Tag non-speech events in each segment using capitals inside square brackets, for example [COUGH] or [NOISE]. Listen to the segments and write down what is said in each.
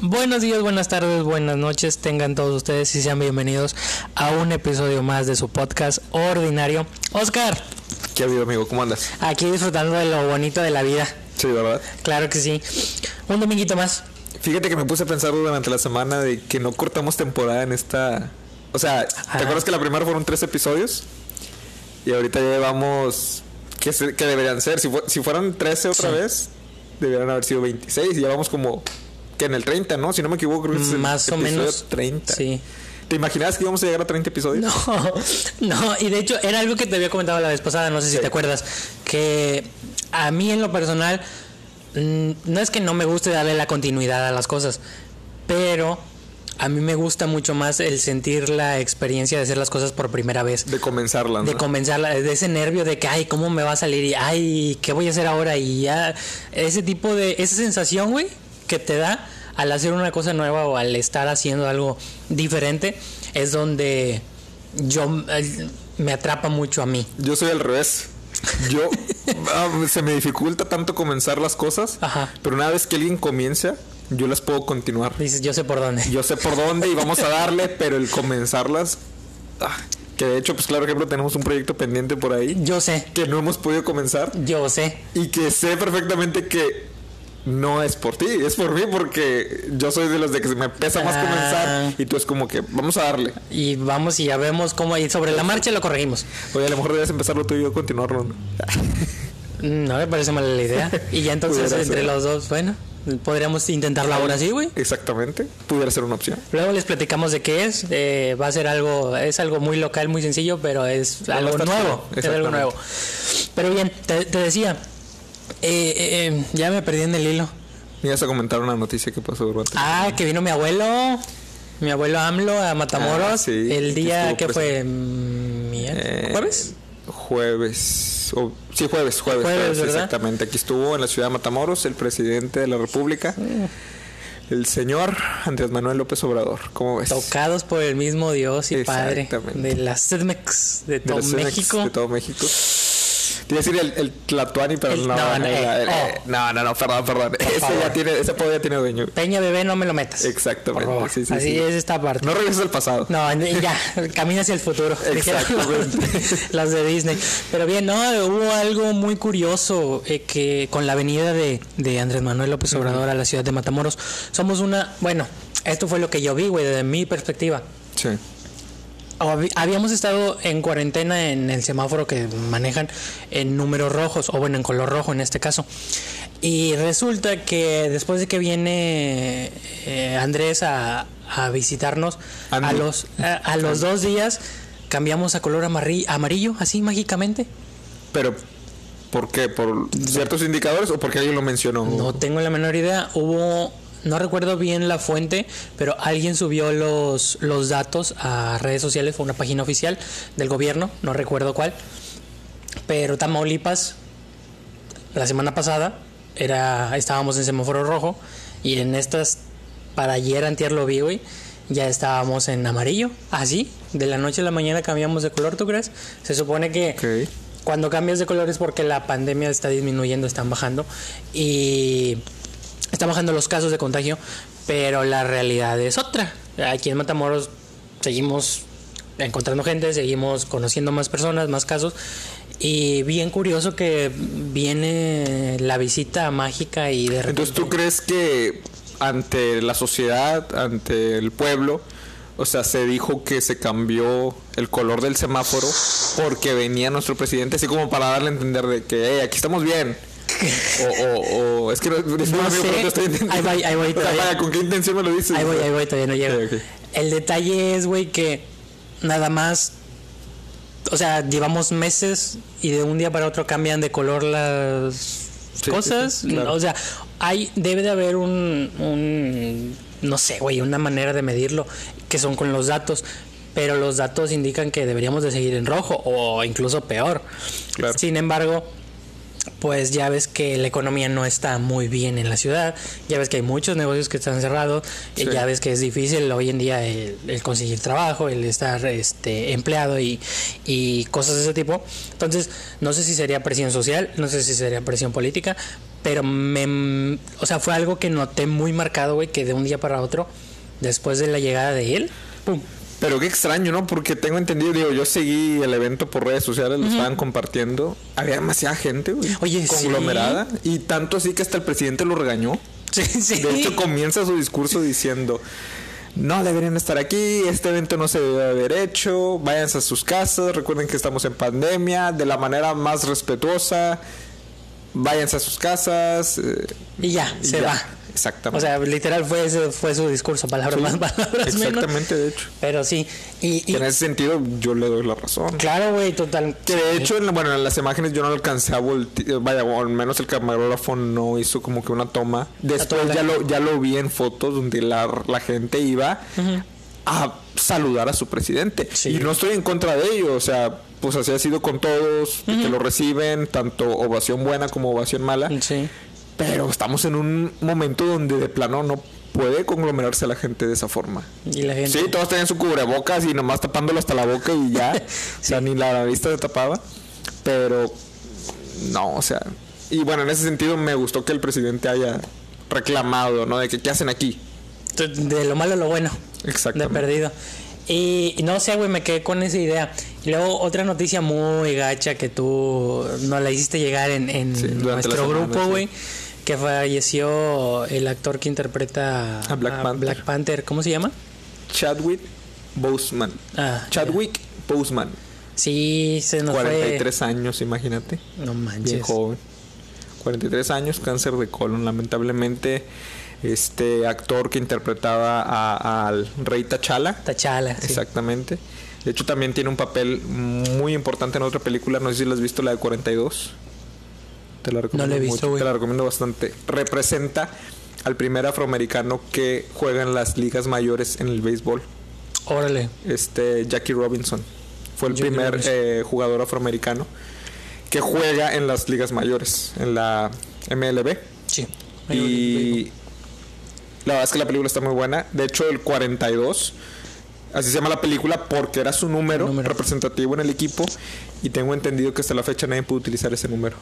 Buenos días, buenas tardes, buenas noches, tengan todos ustedes y sean bienvenidos a un episodio más de su podcast ordinario. Oscar, ¿Qué ha habido, amigo? ¿Cómo andas? aquí disfrutando de lo bonito de la vida. Sí, ¿verdad? Claro que sí. Un dominguito más. Fíjate que me puse a pensar durante la semana de que no cortamos temporada en esta... O sea, ¿te acuerdas que la primera fueron tres episodios? Y ahorita ya llevamos... ¿Qué, se- qué deberían ser? Si, fu- si fueran 13 otra Sí. vez, deberían haber sido 26. Y ya vamos como... Que en el 30, ¿no? Si no me equivoco, creo que es el Más o menos. 30. Sí. ¿Te imaginabas que íbamos a llegar a 30 episodios? No, [LAUGHS] no, y de hecho era algo que te había comentado la vez pasada, no sé si Sí. te acuerdas, que a mí en lo personal mm, no es que no me guste darle la continuidad a las cosas, pero a mí me gusta mucho más el sentir la experiencia de hacer las cosas por primera vez. De comenzarla, ¿no? De comenzarla, de ese nervio de que, ay, ¿cómo me va a salir? Y, ay, ¿qué voy a hacer ahora? Y ya, ese tipo de, esa sensación, güey, que te da al hacer una cosa nueva o al estar haciendo algo diferente, es donde yo eh, me atrapa mucho a mí. Yo soy al revés. Yo [LAUGHS] ah, se me dificulta tanto comenzar las cosas, Ajá. pero una vez que alguien comienza, yo las puedo continuar. Dices, yo sé por dónde. Yo sé por dónde y vamos a darle, [LAUGHS] pero el comenzarlas, ah, que de hecho, pues claro ejemplo, tenemos un proyecto pendiente por ahí Yo sé, que no hemos podido comenzar yo sé. y que sé perfectamente que no es por ti, es por mí porque yo soy de los de que se me pesa más Ah. comenzar y tú es como que vamos a darle. Y vamos y ya vemos cómo, y sobre la marcha lo corregimos. Oye, a lo mejor debes empezarlo tú y yo continuarlo. [LAUGHS] ¿no? Me parece mala la idea. [LAUGHS] Y ya entonces entre los dos, bueno, podríamos intentarlo ahora sí, güey. Exactamente, pudiera ser una opción. Luego les platicamos de qué es. eh, va a ser algo, es algo muy local, muy sencillo, pero es Pero algo nuevo. Es algo nuevo. Pero bien, te, te decía, eh, eh, eh, ya me perdí en el hilo. Me ibas a comentar una noticia que pasó durante. Ah, que vino mi abuelo, mi abuelo AMLO a Matamoros. Ah, sí, el que día estuvo que fue miércoles, Eh, jueves. Jueves. o- sí, jueves, jueves. Jueves, exactamente. Aquí estuvo en la ciudad de Matamoros el presidente de la República, el señor Andrés Manuel López Obrador. ¿Cómo ves? Tocados por el mismo Dios y Padre de la CEDMEX de De todo la CEMEX, México. De todo México. Te iba a decir el, el Tlatuani, pero El- no, no, no, el- eh, el- oh. no, no, no, perdón, perdón. Ese, favor. ya tiene, ese apodo ya tiene dueño. Peña bebé, no me lo metas. Exactamente, Por favor. sí, sí, Así sí. es esta parte. No regreses al pasado. No, ya, [LAUGHS] camina hacia el futuro. [LAUGHS] Exactamente. Las de Disney. Pero bien, no, hubo algo muy curioso eh, que con la venida de, de Andrés Manuel López Obrador a la ciudad de Matamoros, somos una, bueno, esto fue lo que yo vi, güey, desde mi perspectiva. Sí. Habíamos estado en cuarentena en el semáforo que manejan en números rojos, o bueno, en color rojo en este caso. Y resulta que después de que viene eh, Andrés a, a visitarnos, a Andy. los, a, a los dos días cambiamos a color amarri- amarillo, así mágicamente. Pero, ¿por qué? ¿Por ciertos indicadores o porque alguien lo mencionó? No tengo la menor idea. Hubo, no recuerdo bien la fuente, pero alguien subió los, los datos a redes sociales, fue una página oficial del gobierno, no recuerdo cuál. Pero Tamaulipas, la semana pasada, era, estábamos en semáforo rojo y en estas, para ayer antier lo vi, güey, ya estábamos en amarillo, así, de la noche a la mañana cambiamos de color, ¿tú crees? Se supone que cuando cambias de color es porque la pandemia está disminuyendo, están bajando y están bajando los casos de contagio, pero la realidad es otra. Aquí en Matamoros seguimos encontrando gente, seguimos conociendo más personas, más casos y bien curioso que viene la visita mágica y de repente Entonces, ¿tú crees que ante la sociedad, ante el pueblo, o sea, se dijo que se cambió el color del semáforo porque venía nuestro presidente, así como para darle a entender de que, aquí estamos bien? O, o, o es que no, disculpa, amigo, sé. estoy entendiendo. Ahí voy, ahí voy, sea, [LAUGHS] todavía. ¿Con qué intención me lo dices? Ahí voy, ahí voy, todavía no llego. Ok, ok. El detalle es, güey, que nada más. O sea, llevamos meses y de un día para otro cambian de color las sí, cosas. sí, claro. O sea, hay, debe de haber un, un. No sé, güey, una manera de medirlo que son con los datos. Pero los datos indican que deberíamos de seguir en rojo o incluso peor. Claro. Sin embargo, pues ya ves que la economía no está muy bien en la ciudad, ya ves que hay muchos negocios que están cerrados, Sí. ya ves que es difícil hoy en día el, el conseguir trabajo, el estar este empleado y, y cosas de ese tipo. Entonces, no sé si sería presión social, no sé si sería presión política, pero me o sea, fue algo que noté muy marcado, güey, que de un día para otro después de la llegada de él, pum, Pero qué extraño, ¿no? Porque tengo entendido, digo, yo seguí el evento por redes sociales, lo estaban compartiendo. Había demasiada gente, güey. Oye, sí. Conglomerada. Y tanto así que hasta el presidente lo regañó. [LAUGHS] Sí, sí. De hecho, comienza su discurso diciendo: No deberían estar aquí, este evento no se debe haber hecho, váyanse a sus casas, recuerden que estamos en pandemia, de la manera más respetuosa, váyanse a sus casas. eh, y ya, y se ya. va. Exactamente. O sea, literal fue ese fue su discurso, palabras Sí, más, [LAUGHS] palabras menos. Exactamente, de hecho. Pero sí, y, en ese sentido, yo le doy la razón. claro, güey, total. Que de hecho, en bueno, en las imágenes yo no alcancé a voltear, vaya, o al menos el camarógrafo no hizo como que una toma. Después ya lo, ya lo vi en fotos donde la, la gente iba a saludar a su presidente. Sí. Y no estoy en contra de ello, o sea, pues así ha sido con todos, que lo reciben, tanto ovación buena como ovación mala. Sí. Pero estamos en un momento donde de plano no puede conglomerarse la gente de esa forma. Y la gente. Sí, todos tenían su cubrebocas y nomás tapándolo hasta la boca y ya. [LAUGHS] O sea, ni la vista se tapaba. Pero no, o sea. Y bueno, en ese sentido me gustó que el presidente haya reclamado, ¿no? De que qué hacen aquí. De lo malo a lo bueno. De Exactamente. perdido. Y no sé, güey, me quedé con esa idea. Y luego otra noticia muy gacha que tú nos la hiciste llegar en, en Sí, nuestro grupo, sí. Que falleció el actor que interpreta A Black Panther. Black Panther. ¿Cómo se llama? Chadwick Boseman. Ah, Chadwick Boseman. Sí, se nos 43 años, imagínate. No Bien manches. joven. 43 años, cáncer de colon. Lamentablemente, este actor que interpretaba a- al rey T'Challa. Tachala. sí. Exactamente. De hecho, también tiene un papel muy importante en otra película. No sé si la has visto, la de 42. Te la recomiendo No la he visto, mucho. Te la recomiendo bastante. Representa al primer afroamericano que juega en las ligas mayores en el béisbol. Órale. Este Jackie Robinson. Fue el Jackie primer eh, jugador afroamericano que juega en las ligas mayores, en la MLB. Sí. Y la verdad es que la película está muy buena. De hecho, el 42, así se llama la película porque era su número, Número. representativo en el equipo. Y tengo entendido que hasta la fecha nadie puede utilizar ese número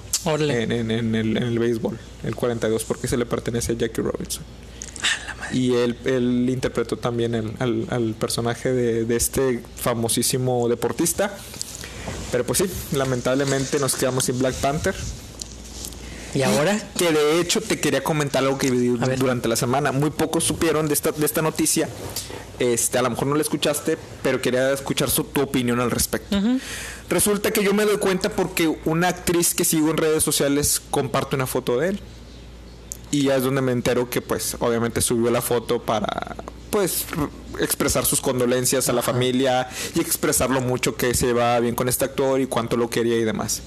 en, en- en el, en el béisbol, el 42, porque se le pertenece a Jackie Robinson. Y él, él interpretó también el- al, al personaje de, de este famosísimo deportista. Pero pues sí, lamentablemente nos quedamos sin Black Panther. ¿Y ahora? Que de hecho te quería comentar algo que vi A ver. durante la semana. Muy pocos supieron de esta, de esta noticia. Este, a lo mejor no la escuchaste, pero quería escuchar su, tu opinión al respecto. Resulta que yo me doy cuenta porque una actriz que sigo en redes sociales comparte una foto de él. Y ya es donde me entero que pues obviamente subió la foto para pues expresar sus condolencias a la familia y expresar lo mucho que se va bien con este actor y cuánto lo quería y demás.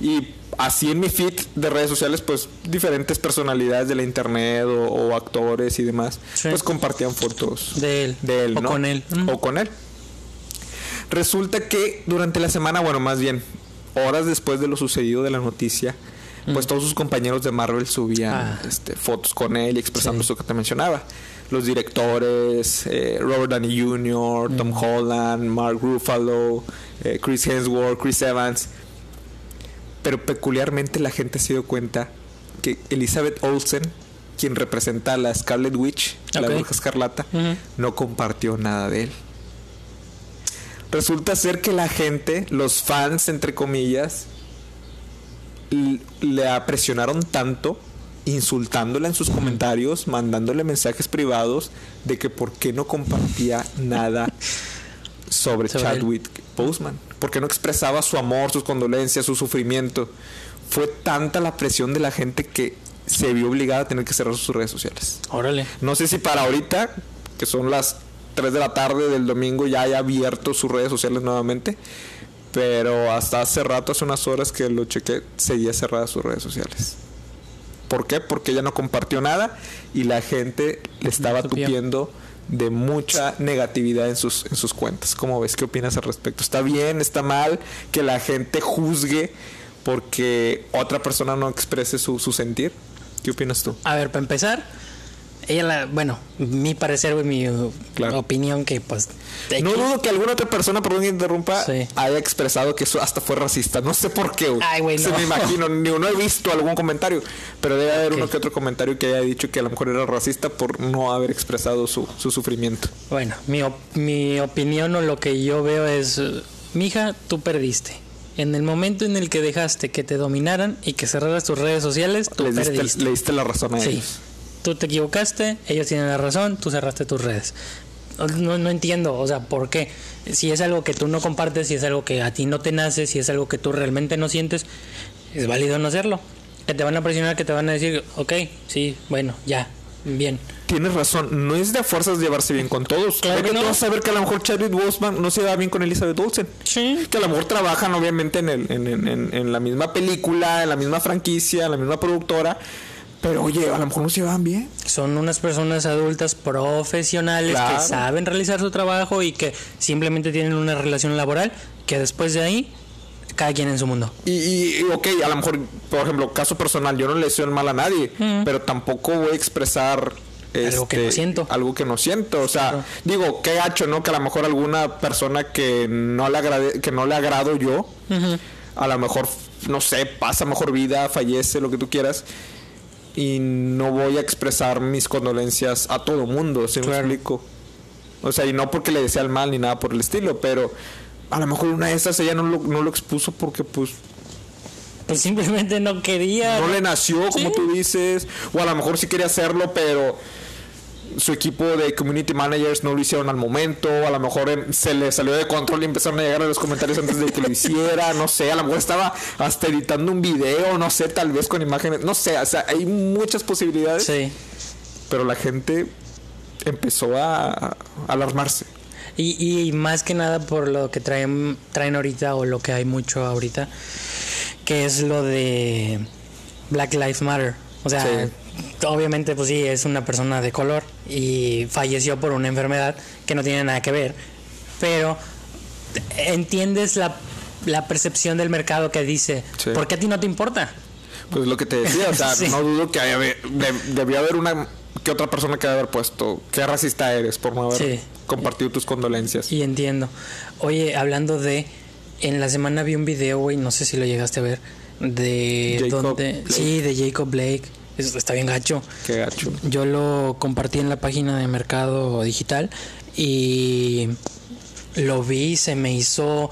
Y así en mi feed de redes sociales, pues diferentes personalidades de la internet o, o actores y demás, Sí. pues compartían fotos De él. de él, O ¿no? con él. O con él. Resulta que durante la semana, bueno, más bien, horas después de lo sucedido de la noticia, pues todos sus compañeros de Marvel subían. Ah. este, fotos con él y expresando Sí. eso que te mencionaba. Los directores, eh, Robert Downey Jr., Tom. Holland, Mark Ruffalo, eh, Chris Hemsworth, Chris Evans. Pero peculiarmente la gente se dio cuenta que Elizabeth Olsen, quien representa a la Scarlet Witch, la bruja escarlata, no compartió nada de él. Resulta ser que la gente, los fans, entre comillas, le presionaron tanto, insultándola en sus comentarios, mandándole mensajes privados de que por qué no compartía nada [LAUGHS] sobre, Sobre Chadwick Boseman. ¿Por qué no expresaba su amor, sus condolencias, su sufrimiento? Fue tanta la presión de la gente que se vio obligada a tener que cerrar sus redes sociales. Órale. No sé si para ahorita, que son las 3 de la tarde del domingo, ya haya abierto sus redes sociales nuevamente. Pero hasta hace rato, hace unas horas que lo chequé, seguía cerrada sus redes sociales. ¿Por qué? Porque ella no compartió nada y la gente le estaba tupiendo de mucha negatividad en sus, en sus cuentas. ¿Cómo ves? ¿Qué opinas al respecto? ¿Está bien? ¿Está mal que la gente juzgue porque otra persona no exprese su, su sentir. ¿Qué opinas tú? A ver, para empezar, ella la, bueno, mi parecer, mi Claro. opinión que pues No dudo que alguna otra persona, perdón que interrumpa, Sí. haya expresado que eso hasta fue racista. No sé por qué, güey. Ay, güey, Se no. me imagino, [LAUGHS] ni no he visto algún comentario, pero debe haber uno que otro comentario que haya dicho que a lo mejor era racista por no haber expresado su, su sufrimiento. Bueno, mi, op- mi opinión o lo que yo veo es, mija, tú perdiste. En el momento en el que dejaste que te dominaran y que cerraras tus redes sociales, tú Le diste, perdiste. le diste la razón a Sí. Tú te equivocaste, ellos tienen la razón, tú cerraste tus redes. No, no entiendo, o sea, ¿por qué? Si es algo que tú no compartes, si es algo que a ti no te nace, si es algo que tú realmente no sientes, es válido no hacerlo. Que te van a presionar, que te van a decir, ok, sí, bueno, ya, bien. Tienes razón, no es de fuerzas llevarse bien con todos. Claro Ve que no. tú vas a ver que a lo mejor Chadwick Boseman no se va bien con Elizabeth Olsen. Sí. Que a lo mejor trabajan obviamente en, el, en- en- en la misma película, en la misma franquicia, en la misma productora. Pero oye, a lo mejor no se van bien. Son unas personas adultas profesionales Claro. que saben realizar su trabajo y que simplemente tienen una relación laboral que después de ahí, cada quien en su mundo. Y, y, y, ok, a lo mejor, por ejemplo, caso personal, yo no le deseo el mal a nadie, pero tampoco voy a expresar Algo que no este, siento. Algo que no siento. O sea, Claro. digo, qué gacho, ¿no? Que a lo mejor alguna persona que no le, agrade, que no le agrado yo, a lo mejor, no sé, pasa mejor vida, fallece, lo que tú quieras. Y no voy a expresar mis condolencias a todo mundo, ¿sí me Claro. explico? O sea, y no porque le desea el mal ni nada por el estilo, pero a lo mejor una de esas ella no lo, no lo expuso porque pues Pues simplemente no quería. no le nació, como Sí. tú dices, o a lo mejor sí quería hacerlo, pero su equipo de community managers no lo hicieron al momento, a lo mejor em, se le salió de control y empezaron a llegar a los comentarios antes de que lo hiciera, no sé, a lo mejor estaba hasta editando un video, no sé, tal vez con imágenes, no sé, o sea, hay muchas posibilidades, Sí. pero la gente empezó a, a alarmarse. Y, y más que nada por lo que traen, traen ahorita o lo que hay mucho ahorita, que es lo de Black Lives Matter. O sea, Sí. Obviamente pues sí, es una persona de color y falleció por una enfermedad que no tiene nada que ver, pero entiendes la, la percepción del mercado que dice, Sí. ¿por qué a ti no te importa? Pues lo que te decía, o sea, [LAUGHS] Sí. no dudo que haya, de- debió haber una que otra persona que haber puesto, qué racista eres por no haber Sí. compartido tus condolencias. Y entiendo. Oye, hablando de. En la semana vi un video, güey, no sé si lo llegaste a ver. De. Jacob donde, Blake. sí, de Jacob Blake. Eso está bien gacho. Qué gacho. Yo lo compartí en la página de Mercado Digital y lo vi, se me hizo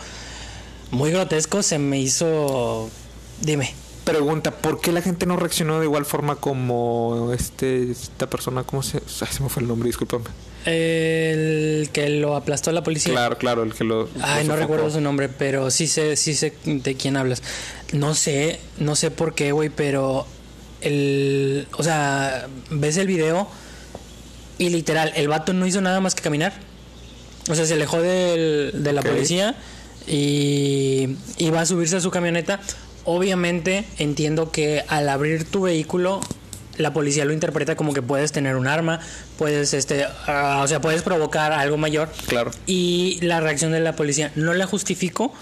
muy grotesco, se me hizo... Dime. Pregunta, ¿por qué la gente no reaccionó de igual forma como este esta persona, cómo se, ay, se me fue el nombre, discúlpame. El que lo aplastó la policía. Claro, claro, el que lo Ay, lo no recuerdo su nombre, pero sí sé, sí sé de quién hablas. No sé, no sé por qué, güey, pero el, o sea, ves el video y literal, el vato no hizo nada más que caminar. O sea, se alejó del- de la policía y iba a subirse a su camioneta. Obviamente entiendo que al abrir tu vehículo la policía lo interpreta como que puedes tener un arma, puedes este, ah, o sea, puedes provocar algo mayor. Claro. Y la reacción de la policía no la justifico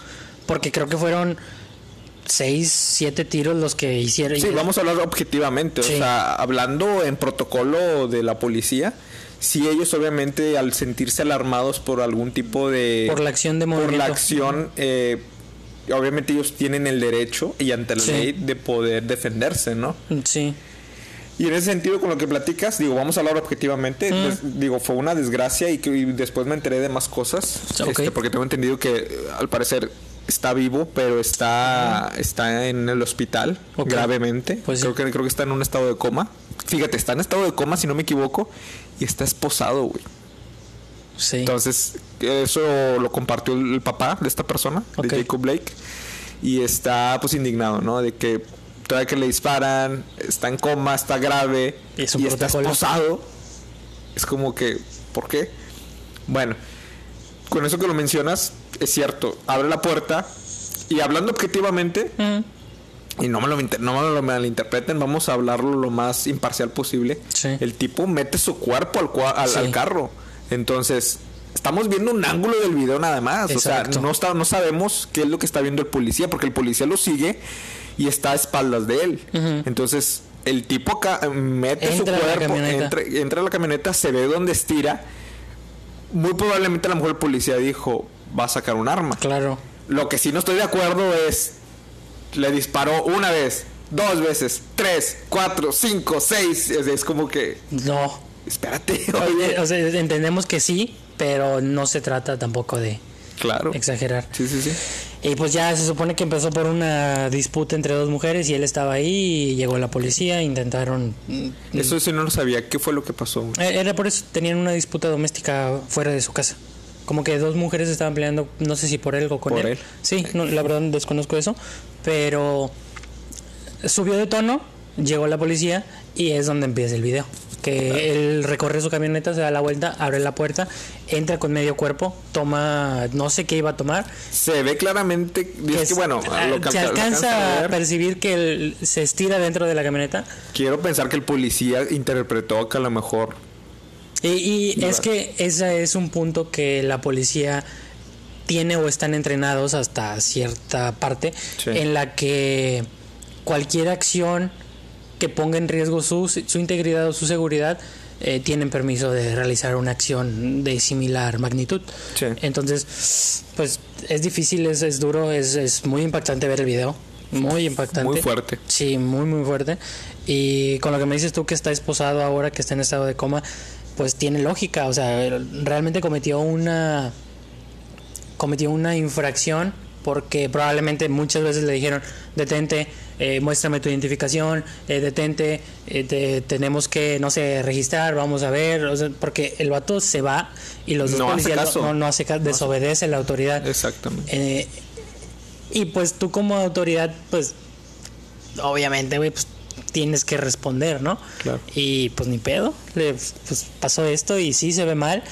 porque creo que fueron seis, siete tiros los que hicieron. Sí, vamos a hablar objetivamente, Sí. o sea, hablando en protocolo de la policía, sí ellos obviamente al sentirse alarmados por algún tipo de por la acción de por la acción eh, obviamente ellos tienen el derecho y ante la Sí. ley de poder defenderse, ¿no? Sí, Y en ese sentido, con lo que platicas, digo, vamos a hablar objetivamente. Mm. Des- digo, fue una desgracia y, que, y después me enteré de más cosas. Ok. este, porque tengo entendido que al parecer está vivo, pero está, está en el hospital gravemente. Pues sí. creo, que, creo que está en un estado de coma. Fíjate, está en estado de coma, si no me equivoco, y está esposado, güey. sí. Entonces, eso lo compartió el, papá de esta persona, de Jacob Blake, y está pues indignado, ¿no? De que todavía que le disparan, está en coma, está grave Y es un y está esposado. Es como que, ¿por qué? Bueno, con eso que lo mencionas, es cierto, abre la puerta y hablando objetivamente, y no me, lo, no me lo malinterpreten, vamos a hablarlo lo más imparcial posible. Sí. El tipo mete su cuerpo al, cua- al, Sí. al carro. Entonces, estamos viendo un ángulo del video nada más. Exacto. O sea, no, está, no sabemos qué es lo que está viendo el policía, porque el policía lo sigue y está a espaldas de él. Entonces, el tipo acá mete su Entra cuerpo, entra, entra a la camioneta, se ve donde estira. Muy probablemente a lo mejor el policía dijo, va a sacar un arma. Claro. Lo que sí no estoy de acuerdo es, le disparó una vez, dos veces, tres, cuatro, cinco, seis. Es, es como que, No. espérate, [LAUGHS] oye. O sea, entendemos que sí, pero no se trata tampoco de Claro. exagerar. Sí, sí, sí. Y pues ya se supone que empezó por una disputa entre dos mujeres y él estaba ahí y llegó la policía, intentaron... mm, Eso sí no lo sabía. ¿Qué fue lo que pasó? Eh, Era por eso, tenían una disputa doméstica fuera de su casa. Como que dos mujeres estaban peleando, no sé si por él o con Por él. él. Sí, no, la verdad desconozco eso. Pero subió de tono, llegó la policía y es donde empieza el video. Que él recorre su camioneta, se da la vuelta, abre la puerta, entra con medio cuerpo, toma, no sé qué iba a tomar. Se ve claramente, y es que bueno, es- a lo se alca- lo alcanza alcanza a ver, percibir que él se estira dentro de la camioneta. quiero pensar que el policía interpretó que a lo mejor Y, es que ese es un punto que la policía tiene o están entrenados hasta cierta parte Sí. en la que cualquier acción que ponga en riesgo su, su integridad o su seguridad eh, tienen permiso de realizar una acción de similar magnitud. Sí. Entonces, pues es difícil, es, es duro, es, es muy impactante ver el video. Muy impactante. muy fuerte. Sí, muy, muy fuerte. Y con lo que me dices tú que está esposado ahora, que está en estado de coma, pues tiene lógica. O sea, realmente cometió una. cometió una infracción porque probablemente muchas veces le dijeron: detente, eh, muéstrame tu identificación, eh, detente, eh, te- tenemos que, no sé, registrar, vamos a ver. O sea, porque el vato se va y los dos No hace policías no- caso. no, no hace caso, desobedece la autoridad. exactamente. Eh, y pues tú como autoridad, pues obviamente, güey, pues tienes que responder, ¿no? Claro. Y pues ni pedo, le pues, pasó esto y sí se ve mal.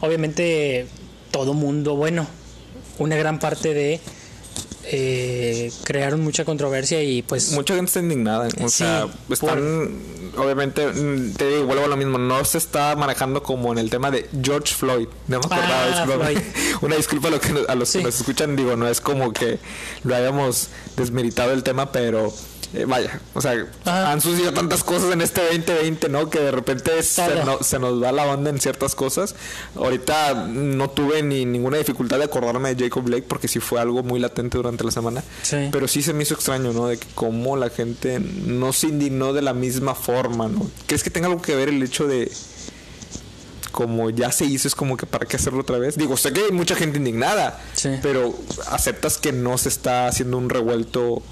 Obviamente todo mundo, bueno, una gran parte de eh, crearon mucha controversia y pues Mucha gente está indignada. O Sí, sea, por- están. Obviamente, mm, te digo, vuelvo a lo mismo. No se está manejando como en el tema de George Floyd. No me acordaba. Ah. Floyd. [LAUGHS] Una disculpa a, lo que a los Sí. que nos escuchan. Digo, no es como que lo hayamos desmeritado el tema, pero. Eh, vaya, o sea, Ajá. han sucedido tantas cosas en este 2020, ¿no? Que de repente se, Todo. no- se nos va la onda en ciertas cosas. Ahorita no tuve ni ninguna dificultad de acordarme de Jacob Blake porque sí fue algo muy latente durante la semana. Sí. Pero sí se me hizo extraño, ¿no? De que cómo la gente no se indignó de la misma forma, ¿no? ¿Crees que tenga algo que ver el hecho de como ya se hizo, es como que para qué hacerlo otra vez? Digo, sé que hay mucha gente indignada, Sí. pero aceptas que no se está haciendo un revuelto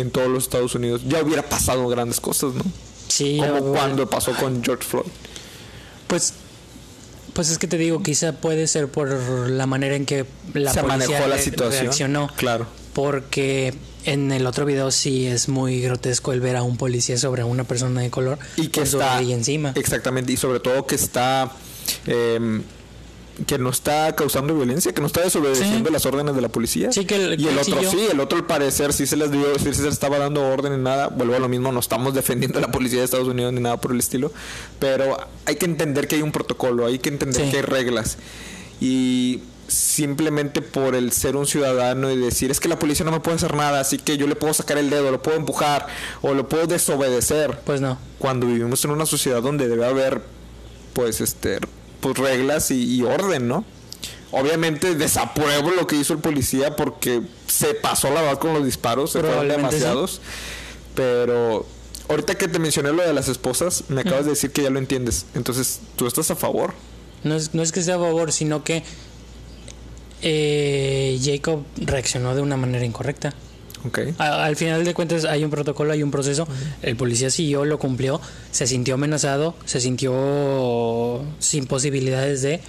en todos los Estados Unidos. Ya hubiera pasado grandes cosas, ¿no? sí, Como cuando pasó con George Floyd. Pues, pues es que te digo, quizá puede ser por la manera en que la se policía manejó la situación. reaccionó. Claro. Porque en el otro video sí es muy grotesco el ver a un policía sobre una persona de color y que está rodilla encima. exactamente y sobre todo que está em, que no está causando violencia que no está desobedeciendo Sí. las órdenes de la policía Sí, que el- y el otro sí el otro al parecer sí se les dio sí se les estaba dando orden ni nada vuelvo a lo mismo no estamos defendiendo a la policía de Estados Unidos ni nada por el estilo pero hay que entender que hay un protocolo hay que entender Sí. que hay reglas y simplemente por el ser un ciudadano y decir es que la policía no me puede hacer nada así que yo le puedo sacar el dedo lo puedo empujar o lo puedo desobedecer Pues no. cuando vivimos en una sociedad donde debe haber pues este pues reglas y, y orden, ¿no? Obviamente desapruebo lo que hizo el policía porque se pasó la verdad con los disparos, se fueron sí. demasiados. Pero ahorita que te mencioné lo de las esposas, me acabas de decir que ya lo entiendes. Entonces, ¿tú estás a favor? No es, no es que sea a favor, sino que eh, Jacob reaccionó de una manera incorrecta. A- al final de cuentas hay un protocolo, hay un proceso. El policía siguió, lo cumplió, se sintió amenazado, se sintió sin posibilidades de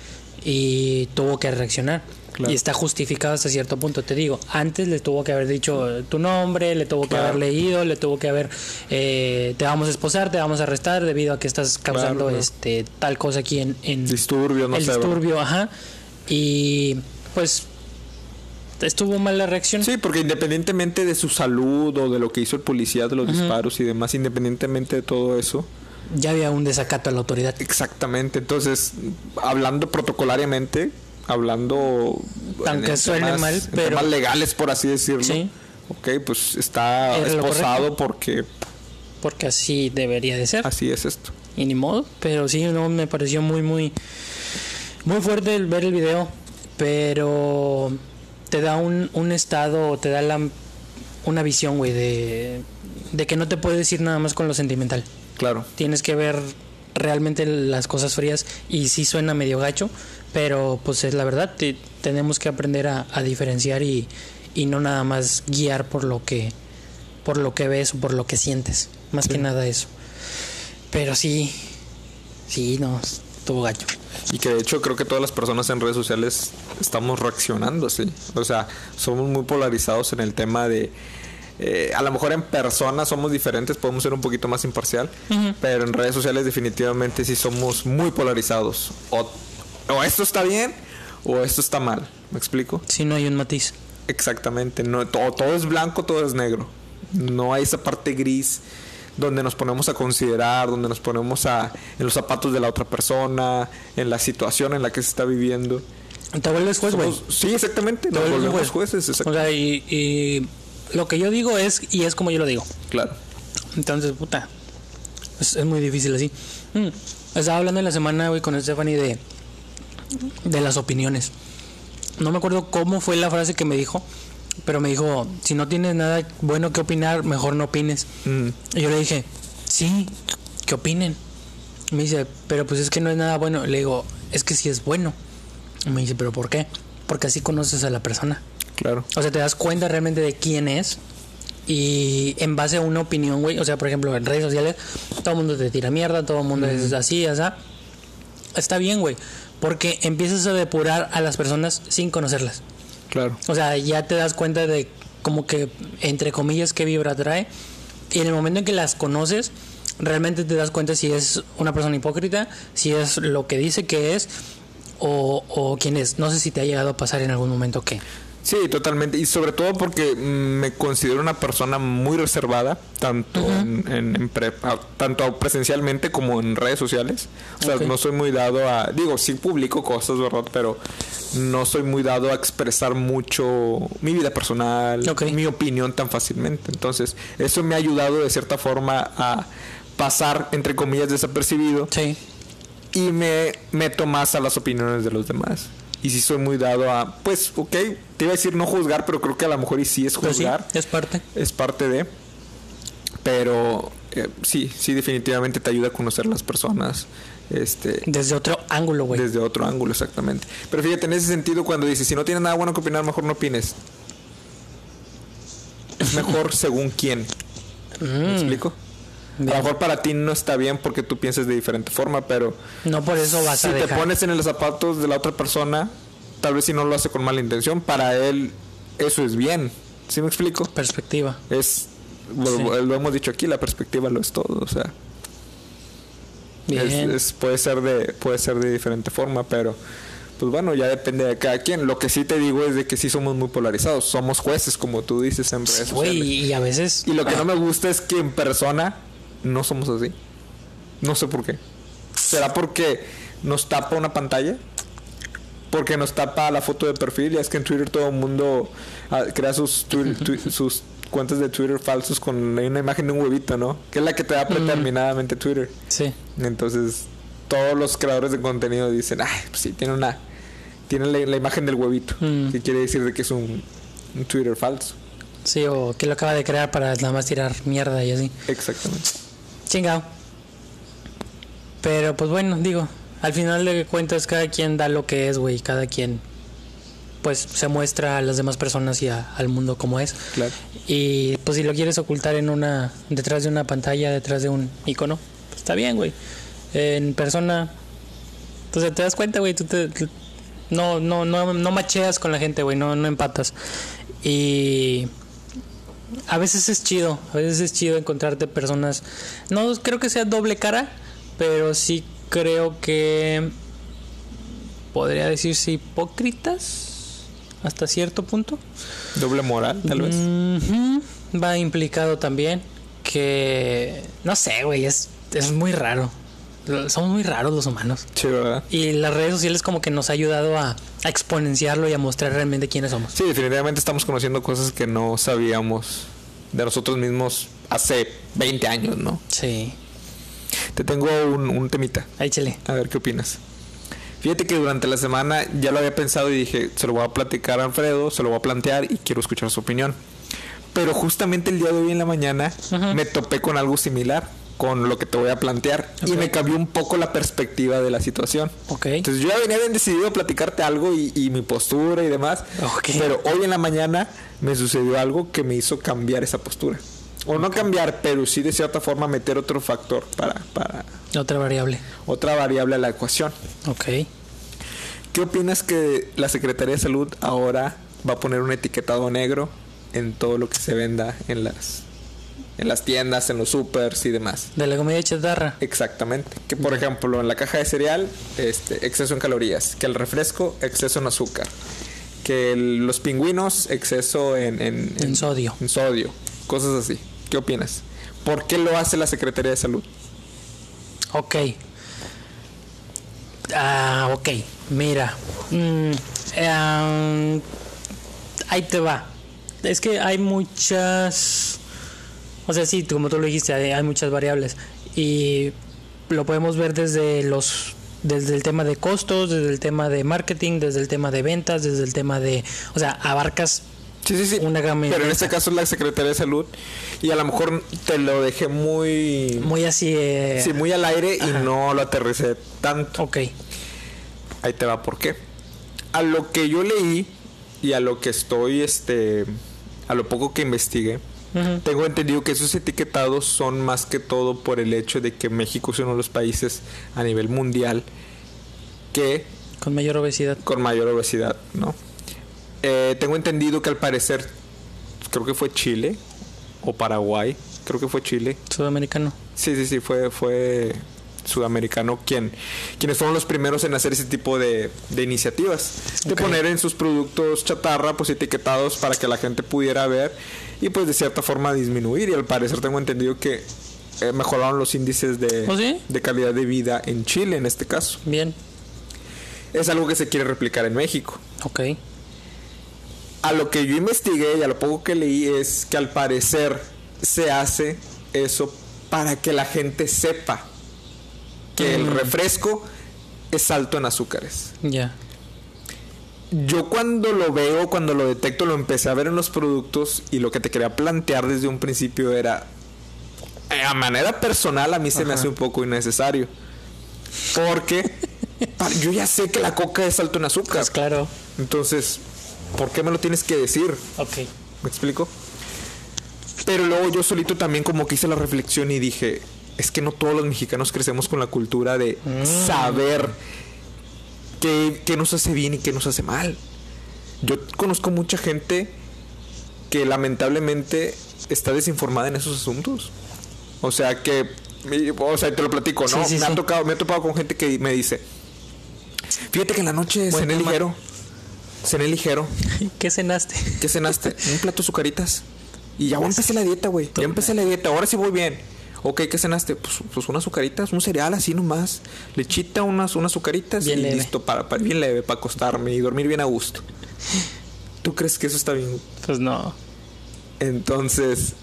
y tuvo que reaccionar. Claro. Y está justificado hasta cierto punto. Te digo, antes le tuvo que haber dicho tu nombre, le tuvo que Claro. haber leído, le tuvo que haber eh, te vamos a esposar, te vamos a arrestar debido a que estás causando claro. este tal cosa aquí en, en Disturbios, no el sé. ¿verdad? disturbio, ajá. Y pues estuvo mal la reacción. Sí, porque independientemente de su salud o de lo que hizo el policía, de los disparos y demás, independientemente de todo eso, Ya había un desacato a la autoridad. Exactamente. Entonces, hablando protocolariamente, hablando. Aunque en suene temas- mal, pero- temas legales, por así decirlo. Sí. Ok, pues está Era esposado porque Porque así debería de ser. así es esto. Y ni modo. Pero sí, no, me pareció muy, muy. Muy fuerte el ver el video. Pero. Te da un, un estado, te da la, una visión, güey, de. De que no te puedes ir nada más con lo sentimental. Claro. Tienes que ver realmente las cosas frías. Y sí suena medio gacho. Pero pues es la verdad. te- tenemos que aprender a, a diferenciar y, y no nada más guiar por lo que. Por lo que ves o por lo que sientes. Más que nada eso. Pero sí. Sí, no. Estuvo gacho. Y que de hecho creo que todas las personas en redes sociales estamos reaccionando así. O sea, somos muy polarizados en el tema de... eh, a lo mejor en persona somos diferentes, podemos ser un poquito más imparcial, pero en redes sociales definitivamente sí somos muy polarizados. O, o esto está bien o esto está mal. ¿Me explico? Si no hay un matiz. Exactamente. No, todo, todo es blanco, todo es negro. No hay esa parte gris donde nos ponemos a considerar, donde nos ponemos a, en los zapatos de la otra persona, en la situación en la que se está viviendo. Te vuelves juez, güey. Sí, exactamente. Te Nos vuelves volvemos juez. jueces. exact- O sea, y, y lo que yo digo es, y es como yo lo digo. claro. Entonces, puta. Es, es muy difícil así. Mm, Estaba hablando en la semana, güey, con Stephanie de, de las opiniones. No me acuerdo cómo fue la frase que me dijo, pero me dijo, si no tienes nada bueno que opinar, mejor no opines. Mm, Y yo le dije, sí, que opinen. Y me dice, pero pues es que no es nada bueno. Le digo, es que sí es bueno. Y me dice, pero ¿por qué? Porque así conoces a la persona. claro. O sea, te das cuenta realmente de quién es. Y en base a una opinión, güey. O sea, por ejemplo, en redes sociales, todo el mundo te tira mierda, todo el mundo es así, así. Está bien, güey. Porque empiezas a depurar a las personas sin conocerlas. Claro. O sea, ya te das cuenta de como que, entre comillas, qué vibra trae. Y en el momento en que las conoces, realmente te das cuenta si es una persona hipócrita, si es lo que dice que es o, o quién es. No sé si te ha llegado a pasar en algún momento que... Sí, totalmente. Y sobre todo porque mm, me considero una persona muy reservada, tanto en, en- en pre- a- tanto presencialmente como en redes sociales. O sea, no soy muy dado a, digo, sí publico cosas, ¿verdad? Pero no soy muy dado a expresar mucho mi vida personal, mi opinión tan fácilmente. Entonces, eso me ha ayudado de cierta forma a pasar, entre comillas, desapercibido Sí. y me meto más a las opiniones de los demás. Y sí soy muy dado a, pues, ok, te iba a decir no juzgar, pero creo que a lo mejor y sí es Pues sí, juzgar, es parte. es parte de. Pero eh, sí, sí, definitivamente te ayuda a conocer las personas. Este, Desde otro ángulo, güey. desde otro ángulo, exactamente. Pero fíjate, en ese sentido, cuando dices, si no tienes nada bueno que opinar, mejor no opines. Es mejor [LAUGHS] según quién. ¿Me Mm, explico? A lo mejor para ti no está bien porque tú piensas de diferente forma, pero No por eso vas si a te dejar. pones en los zapatos de la otra persona, tal vez si no lo hace con mala intención, para él eso es bien. ¿Sí me explico? Perspectiva. Es lo, Sí. lo hemos dicho aquí, la perspectiva lo es todo, o sea, Bien. es- puede ser de puede ser de diferente forma, pero pues bueno, ya depende de cada quien. Lo que sí te digo es de que sí somos muy polarizados, somos jueces como tú dices en redes Güey, sociales. y a veces... Y lo que no me gusta es que en persona no somos así. No sé por qué. ¿Será porque nos tapa una pantalla? Porque nos tapa la foto de perfil. Y es que en Twitter todo el mundo ah, crea sus, [LAUGHS] sus cuentas de Twitter falsos con una imagen de un huevito, ¿no? Que es la que te da predeterminadamente Twitter. Sí. Entonces, todos los creadores de contenido dicen, ay, pues sí, tiene una. Tiene la, la imagen del huevito. Mm. Que quiere decir de que es un, un Twitter falso. Sí, o que lo acaba de crear para nada más tirar mierda y así. Exactamente. Chingado. Pero pues bueno, digo, al final de cuentas cada quien da lo que es, güey. Cada quien pues se muestra a las demás personas y a- al mundo como es. Claro. Y pues si lo quieres ocultar en una detrás de una pantalla, detrás de un icono, pues está bien, güey. En persona entonces te das cuenta, güey, tú te, te- no no no no macheas con la gente, güey, no no empatas. Y a veces es chido, a veces es chido encontrarte personas no creo que sea doble cara, pero sí creo que podría decirse hipócritas hasta cierto punto. Doble moral, tal vez. Va implicado también que no sé, güey, es es muy raro. Somos muy raros los humanos. Sí, ¿verdad? Y las redes sociales como que nos ha ayudado a, a exponenciarlo y a mostrar realmente quiénes somos. Sí, definitivamente estamos conociendo cosas que no sabíamos de nosotros mismos hace 20 años, ¿no? Sí. Te tengo un, un temita. Ahí, chele. A ver qué opinas. Fíjate que durante la semana ya lo había pensado y dije, se lo voy a platicar a Alfredo, se lo voy a plantear y quiero escuchar su opinión. Pero justamente el día de hoy en la mañana me topé con algo similar, con lo que te voy a plantear, y me cambió un poco la perspectiva de la situación. Ok. Entonces yo ya venía bien decidido a platicarte algo y, y mi postura y demás, Ok. pero hoy en la mañana me sucedió algo que me hizo cambiar esa postura. O no cambiar, pero sí de cierta forma meter otro factor para, para Otra variable. otra variable a la ecuación. Ok. ¿Qué opinas que la Secretaría de Salud ahora va a poner un etiquetado negro en todo lo que se venda en las en las tiendas, en los supers y demás? De la comida chatarra. Exactamente. Que por ejemplo en la caja de cereal, este, exceso en calorías. Que el refresco, exceso en azúcar. Que el- los pingüinos, exceso en, en, En sodio. en sodio. Cosas así. ¿Qué opinas? ¿Por qué lo hace la Secretaría de Salud? Ok. Ah, ok. Mira. Mm, eh, ahí te va. Es que hay muchas... O sea, sí, como tú lo dijiste, hay, hay muchas variables. Y lo podemos ver desde los... Desde el tema de costos, desde el tema de marketing, desde el tema de ventas, desde el tema de... O sea, abarcas Sí, sí, sí. Una gama Pero en este caso es la Secretaría de Salud. Y a lo mejor te lo dejé muy... muy así... eh, Sí, muy al aire y no lo aterricé tanto. Ok. Ahí te va, ¿por qué? A lo que yo leí y a lo que estoy, este, a lo poco que investigué, Tengo entendido que esos etiquetados son más que todo por el hecho de que México es uno de los países a nivel mundial que Con mayor obesidad. con mayor obesidad, ¿no? Eh, tengo entendido que al parecer, creo que fue Chile o Paraguay, creo que fue Chile, Sudamericano. Sí, sí, sí, fue, fue sudamericano quien, quienes fueron los primeros en hacer ese tipo de, de iniciativas. De poner en sus productos chatarra, pues etiquetados para que la gente pudiera ver y pues de cierta forma disminuir. Y al parecer tengo entendido que eh, mejoraron los índices de, ¿Oh, sí? de calidad de vida en Chile en este caso. Bien. Es algo que se quiere replicar en México. Ok. A lo que yo investigué y a lo poco que leí es que al parecer se hace eso para que la gente sepa que el Mm. refresco es alto en azúcares. Ya. Yo cuando lo veo, cuando lo detecto, lo empecé a ver en los productos y lo que te quería plantear desde un principio era, eh, a manera personal a mí se me hace un poco innecesario. Porque yo ya sé que la coca es alto en azúcar. Pues claro. Entonces, ¿por qué me lo tienes que decir? Ok. ¿Me explico? Pero luego yo solito también como que hice la reflexión y dije, es que no todos los mexicanos crecemos con la cultura de Mm. saber qué, qué nos hace bien y qué nos hace mal. Yo conozco mucha gente que lamentablemente está desinformada en esos asuntos. O sea que, o sea, te lo platico, ¿no? Sí, sí, me, Ha tocado, me he topado con gente que me dice, fíjate que en la noche cené ligero. Cené ligero. [LAUGHS] ¿Qué cenaste? ¿Qué cenaste? [LAUGHS] Un plato de sucaritas. Y ya empecé la dieta, güey. Ya empecé la dieta. Ahora sí voy bien. Ok, ¿qué cenaste? Pues, pues unas azucaritas, un cereal así nomás. Lechita, unas, unas azucaritas Bien y leve. listo para, para- bien leve, para acostarme y dormir bien a gusto. ¿Tú crees que eso está bien? Pues no. Entonces,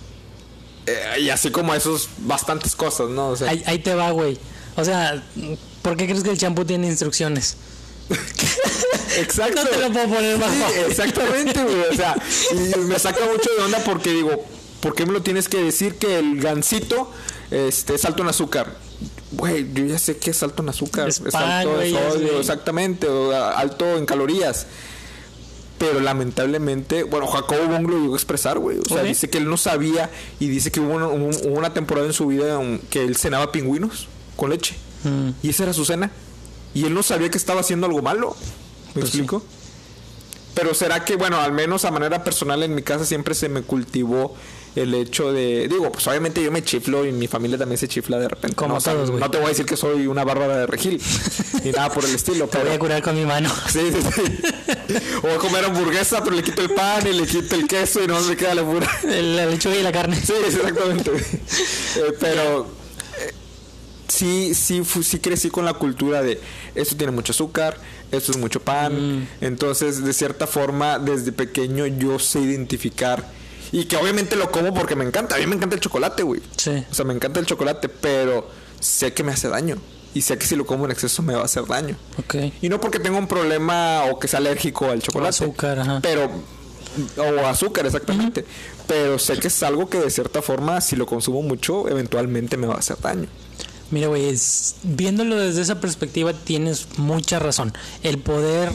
eh, y así como esos, bastantes cosas, ¿no? O sea, Ahí, ahí te va, güey. O sea, ¿por qué crees que el champú tiene instrucciones? [LAUGHS] exacto. No te lo puedo poner Sí, fácil. exactamente, güey. O sea, y me saca mucho de onda porque digo, ¿por qué me lo tienes que decir que el gansito este, es alto en azúcar? Güey, yo ya sé que es alto en azúcar, Es es, pan, alto en sodio, exactamente, o alto en calorías. Pero lamentablemente, bueno, Jacobo Wong lo llegó a expresar, güey. O sea, dice que él no sabía y dice que hubo una, temporada en su vida um, que él cenaba pingüinos con leche. Mm, Y esa era su cena. Y él no sabía que estaba haciendo algo malo. ¿Me Pues sí. explico? Pero será que, bueno, al menos a manera personal en mi casa siempre se me cultivó el hecho de. Digo, pues obviamente yo me chiflo y mi familia también se chifla de repente. Como ¿no? Todos, güey. no te voy a decir que soy una bárbara de regil. ni nada por el estilo. [LAUGHS] Te voy a curar con mi mano. [LAUGHS] sí, sí, sí. O voy a comer hamburguesa, pero le quito el pan y le quito el queso y no me queda la pura. La lechuga y la carne. Sí, exactamente. [LAUGHS] Eh, pero eh, sí, sí, sí crecí con la cultura de esto tiene mucho azúcar, esto es mucho pan. Mm. Entonces, de cierta forma, desde pequeño yo sé identificar. Y que obviamente lo como porque me encanta. A mí me encanta el chocolate, güey. Sí. O sea, me encanta el chocolate, pero sé que me hace daño. Y sé que si lo como en exceso me va a hacer daño. Ok. Y no porque tenga un problema o que sea alérgico al chocolate. azúcar, ajá. Pero. O azúcar, exactamente. Pero sé que es algo que de cierta forma, si lo consumo mucho, eventualmente me va a hacer daño. Mira, güey, es- viéndolo desde esa perspectiva tienes mucha razón. El poder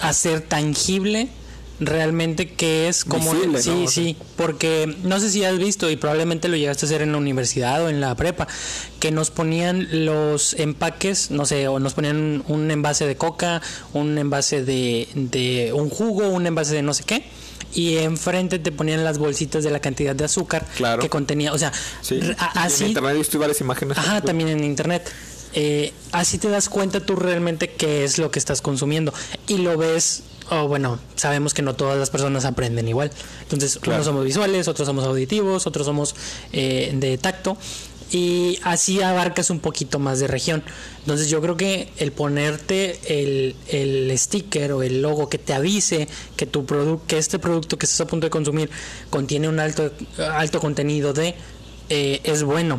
hacer tangible realmente que es como Visible, sí, sí, porque no sé si has visto y probablemente lo llegaste a hacer en la universidad o en la prepa, que nos ponían los empaques, no sé, o nos ponían un envase de coca, un envase de, de un jugo, un envase de no sé qué. Y enfrente te ponían las bolsitas de la cantidad de azúcar Claro. que contenía. O sea, Sí. así En internet he visto varias imágenes. Ajá, también en internet. Eh, así te das cuenta tú realmente qué es lo que estás consumiendo y lo ves. O bueno, sabemos que no todas las personas aprenden igual. Entonces, Claro. unos somos visuales, otros somos auditivos, otros somos eh, de tacto. Y así abarcas un poquito más de región. Entonces yo creo que el ponerte el, el sticker o el logo que te avise que tu producto, que este producto que estás a punto de consumir contiene un alto, alto contenido de eh, es bueno.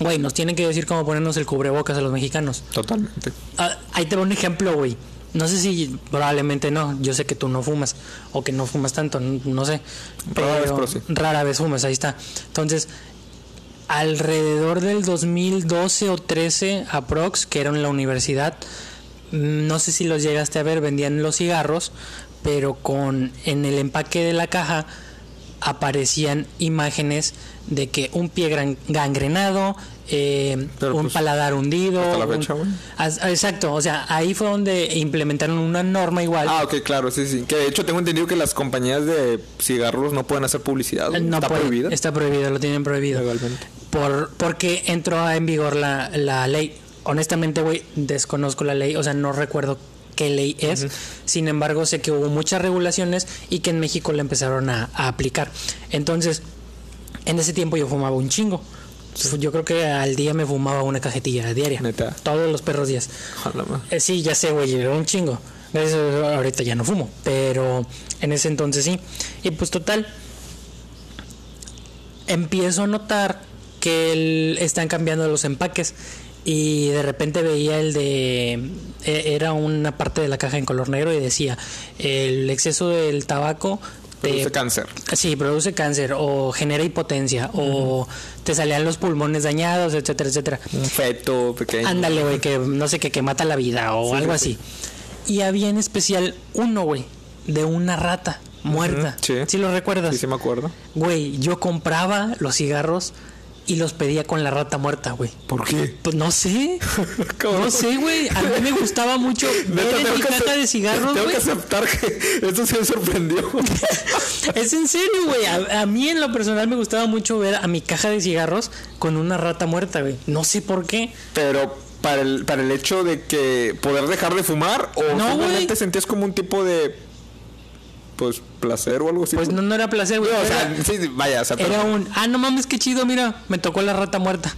Güey, nos tienen que decir cómo ponernos el cubrebocas a los mexicanos. Totalmente. Ah, ahí te va un ejemplo, güey. No sé si probablemente no. Yo sé que tú no fumas o que no fumas tanto, no sé. Rara vez, pero sí. Rara vez fumas, ahí está. Entonces, alrededor del 2012 o 13 aprox, que era en la universidad, mm, no sé si los llegaste a ver, vendían los cigarros, pero con en el empaque de la caja aparecían imágenes de que un pie gran- gangrenado, eh, un pues, paladar hundido. hasta la un- fecha, güey. As- exacto, o sea, ahí fue donde implementaron una norma igual. Ah, ok, claro, sí, sí. Que de hecho tengo entendido que las compañías de cigarros no pueden hacer publicidad. no Está prohibida. Está prohibido, lo tienen prohibido. Legalmente. Por, porque entró en vigor la, la ley. Honestamente, güey, desconozco la ley, o sea, no recuerdo qué ley es. Sin embargo, sé que hubo muchas regulaciones y que en México la empezaron a, a aplicar. Entonces, en ese tiempo yo fumaba un chingo. Yo creo que al día me fumaba una cajetilla diaria. Neta. Todos los perros días. Eh, sí, ya sé, güey, era un chingo. Dios, ahorita ya no fumo, pero en ese entonces sí. Y pues total, empiezo a notar que el- están cambiando los empaques y de repente veía el de e- era una parte de la caja en color negro y decía el exceso del tabaco te- Produce cáncer. Sí, produce cáncer o genera hipotencia o te salían los pulmones dañados, etcétera, etcétera. Un feto pequeño. Ándale, güey, que no sé qué, que mata la vida o Sí, algo sí, así. Y había en especial uno, güey, de una rata muerta. Ujú, sí. lo recuerdas? Sí, sí me acuerdo. Güey, yo compraba los cigarros y los pedía con la rata muerta, güey. ¿Por qué? Pues no sé. [LAUGHS] No sé, güey. A mí me gustaba mucho [LAUGHS] ver en mi caja de cigarros, Tengo güey. que aceptar que [LAUGHS] esto sí me sorprendió. Es en serio, güey. A, a mí en lo personal me gustaba mucho ver a mi caja de cigarros con una rata muerta, güey. No sé por qué. Pero para el, para el hecho de que poder dejar de fumar o No, simplemente güey. sentías como un tipo de pues placer o algo así. Pues no, no era placer, güey. No, o sea, sí, vaya, o sea, era un, ah, no mames, qué chido, mira, me tocó la rata muerta.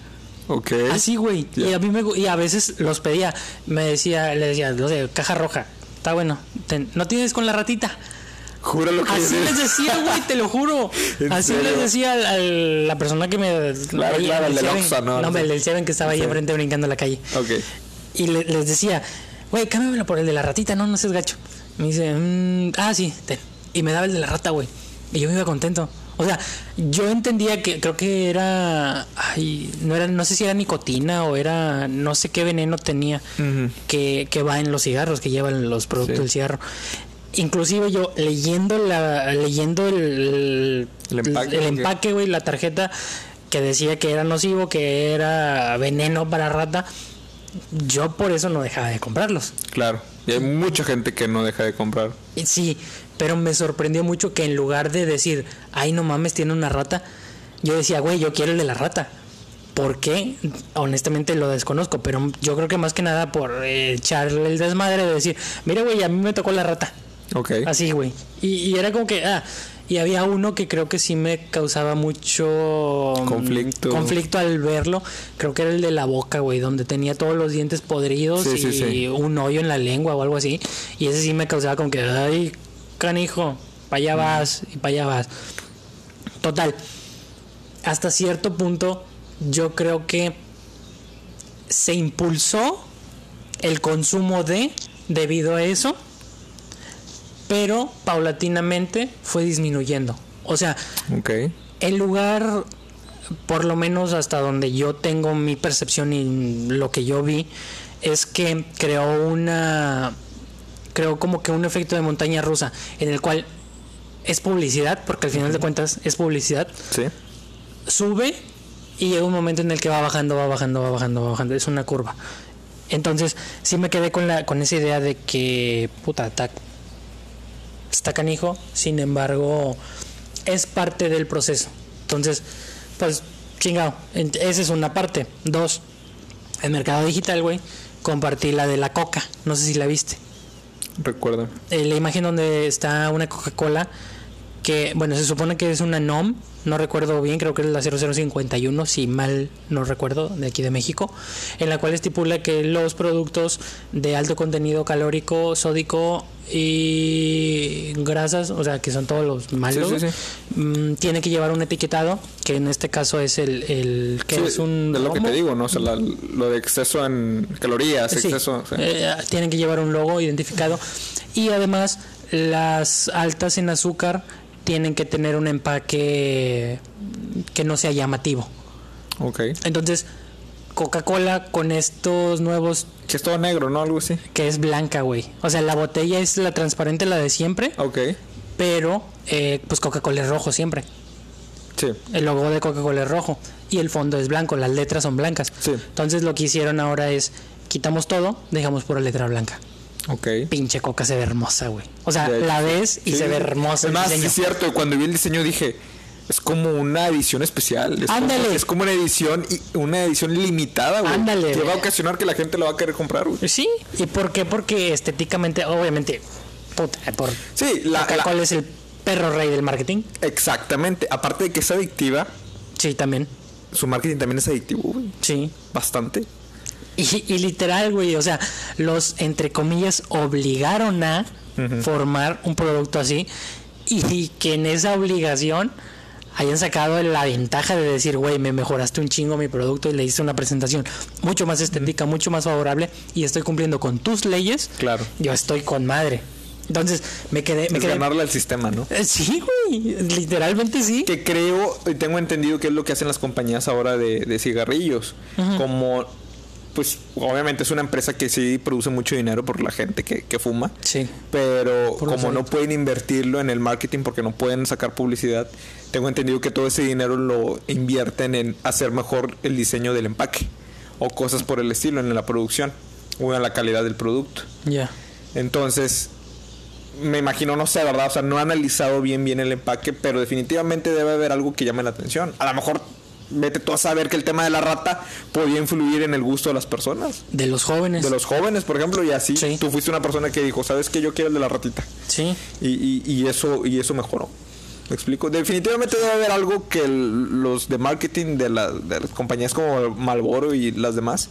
Ok. Así, güey. Y a mí me y a veces los pedía. Me decía, le decía, no sé, caja roja. Está bueno. ten- ¿No tienes con la ratita? Júralo que Así sí. les decía, güey, te lo juro. [LAUGHS] ¿En Así serio? les decía a la persona que me. Claro, claro, el del. Oxxo, ¿no? No, el del Seven que estaba ahí enfrente brincando en la calle. Ok. Y le- les decía, güey, cámbiamelo por el de la ratita, no, no seas gacho. Me dice, "Mm, ah, sí, ten. Y me daba el de la rata, güey. Y yo me iba contento. O sea, yo entendía que creo que era, ay, no era, no sé si era nicotina o era, no sé qué veneno tenía que, que va en los cigarros, que llevan los productos Sí. del cigarro. Inclusive yo leyendo la, leyendo el, El empaque, el empaque, güey, la tarjeta que decía que era nocivo, que era veneno para rata, yo por eso no dejaba de comprarlos. Claro. Y hay mucha gente que no deja de comprar. Sí, pero me sorprendió mucho que en lugar de decir, ay, no mames, tiene una rata, yo decía, güey, yo quiero el de la rata. ¿Por qué? Honestamente lo desconozco, pero yo creo que más que nada por eh, echarle el desmadre de decir, mira, güey, a mí me tocó la rata. Ok. Así, güey. Y, y era como que, ah, Y había uno que creo que sí me causaba mucho mm, Conflicto. conflicto al verlo. Creo que era el de la boca, güey, donde tenía todos los dientes podridos Sí, y sí, sí. un hoyo en la lengua o algo así. Y ese sí me causaba como que, ay, canijo, para allá vas y para allá vas. Total, hasta cierto punto yo creo que se impulsó el consumo de debido a eso, pero paulatinamente fue disminuyendo. O sea, el lugar, por lo menos hasta donde yo tengo mi percepción y lo que yo vi, es que creó una. Creó como que un efecto de montaña rusa, en el cual es publicidad, porque al final de cuentas es publicidad, Sí. sube y llega un momento en el que va bajando, va bajando, va bajando, va bajando. Es una curva. Entonces, sí me quedé con, la, con esa idea de que, puta, está canijo, sin embargo, es parte del proceso. Entonces, pues, chingado, esa es una parte. Dos, el mercado digital, güey, compartí la de la coca, no sé si la viste. Recuerdo. Eh, la imagen donde está una Coca-Cola que, bueno, se supone que es una NOM, no recuerdo bien, creo que es la 0051, si mal no recuerdo, de aquí de México, en la cual estipula que los productos de alto contenido calórico, sódico y grasas, o sea, que son todos los malos, Sí, sí, mm, tiene que llevar un etiquetado, que en este caso es el, el que es un... es lo que te digo, ¿no? O sea, la- lo de exceso en calorías, exceso. eh, tienen que llevar un logo identificado y además las altas en azúcar tienen que tener un empaque que no sea llamativo. Ok. Entonces, Coca-Cola con estos nuevos Que es todo negro, ¿no? Algo así. que es blanca, güey. O sea, la botella es la transparente, la de siempre, Ok. pero eh, pues Coca-Cola es rojo siempre. Sí. El logo de Coca-Cola es rojo y el fondo es blanco, las letras son blancas. Sí. Entonces lo que hicieron ahora es quitamos todo, dejamos pura letra blanca. Ok. pinche coca se ve hermosa, güey. O sea, la ves y Sí. se ve hermosa. Es el más, sí diseño. es cierto, cuando vi el diseño dije, es como una edición especial. Es Ándale. Como, es como una edición y una edición limitada, güey. Ándale. Que va a ocasionar que la gente lo va a querer comprar, güey. Sí, ¿y por qué? Porque estéticamente, obviamente, puta, por Sí, la, la- Coca-Cola es el perro rey del marketing. exactamente. Aparte de que es adictiva, Sí, también. su marketing también es adictivo, güey. Sí. Bastante. Y, y literal, güey, o sea, los, entre comillas, obligaron a formar un producto así y, que en esa obligación hayan sacado la ventaja de decir, güey, me mejoraste un chingo mi producto y le hice una presentación mucho más estética, mucho más favorable y estoy cumpliendo con tus leyes. Claro. Yo estoy con madre. Entonces, me quedé... Me Es quedé ganarle al sistema, ¿no? Eh, Sí, güey, literalmente sí. Que creo, y tengo entendido que es lo que hacen las compañías ahora de, de cigarrillos. Como, pues, obviamente es una empresa que sí produce mucho dinero por la gente que, que fuma. Sí. Pero Por como no pueden invertirlo en el marketing porque no pueden sacar publicidad, tengo entendido que todo ese dinero lo invierten en hacer mejor el diseño del empaque o cosas por el estilo en la producción o en la calidad del producto. Ya. Entonces, me imagino, no sé, ¿verdad? O sea, no he analizado bien bien el empaque, pero definitivamente debe haber algo que llame la atención. A lo mejor vete tú a saber que el tema de la rata podía influir en el gusto de las personas. De los jóvenes. De los jóvenes, por ejemplo, y así Sí. tú fuiste una persona que dijo, ¿sabes qué? Yo quiero el de la ratita. Sí. Y, y, y eso y eso mejoró. ¿Me explico? Definitivamente debe haber algo que el- los de marketing de, la- de las compañías como Malboro y las demás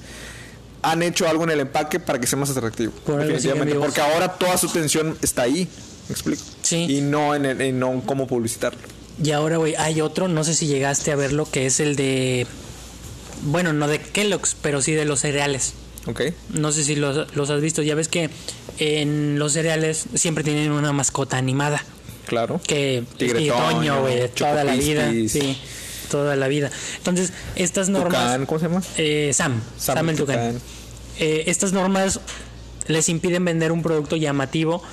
han hecho algo en el empaque para que sea más atractivo. Por definitivamente. Porque ahora toda su atención está ahí. ¿Me explico? Sí. Y no en, el- en no en cómo publicitarlo. Y ahora, güey, hay otro, no sé si llegaste a verlo, que es el de. Bueno, no de Kellogg's, pero sí de los cereales. ¿Ok? No sé si los, los has visto. Ya ves que en los cereales siempre tienen una mascota animada. Claro. Que Tigre güey, toda la vida. Sí, toda la vida. Entonces, estas normas. Tucán, ¿cómo se llama? Eh, Sam, Sam Sam, el Tucán. Tucán. Eh, estas normas les impiden vender un producto llamativo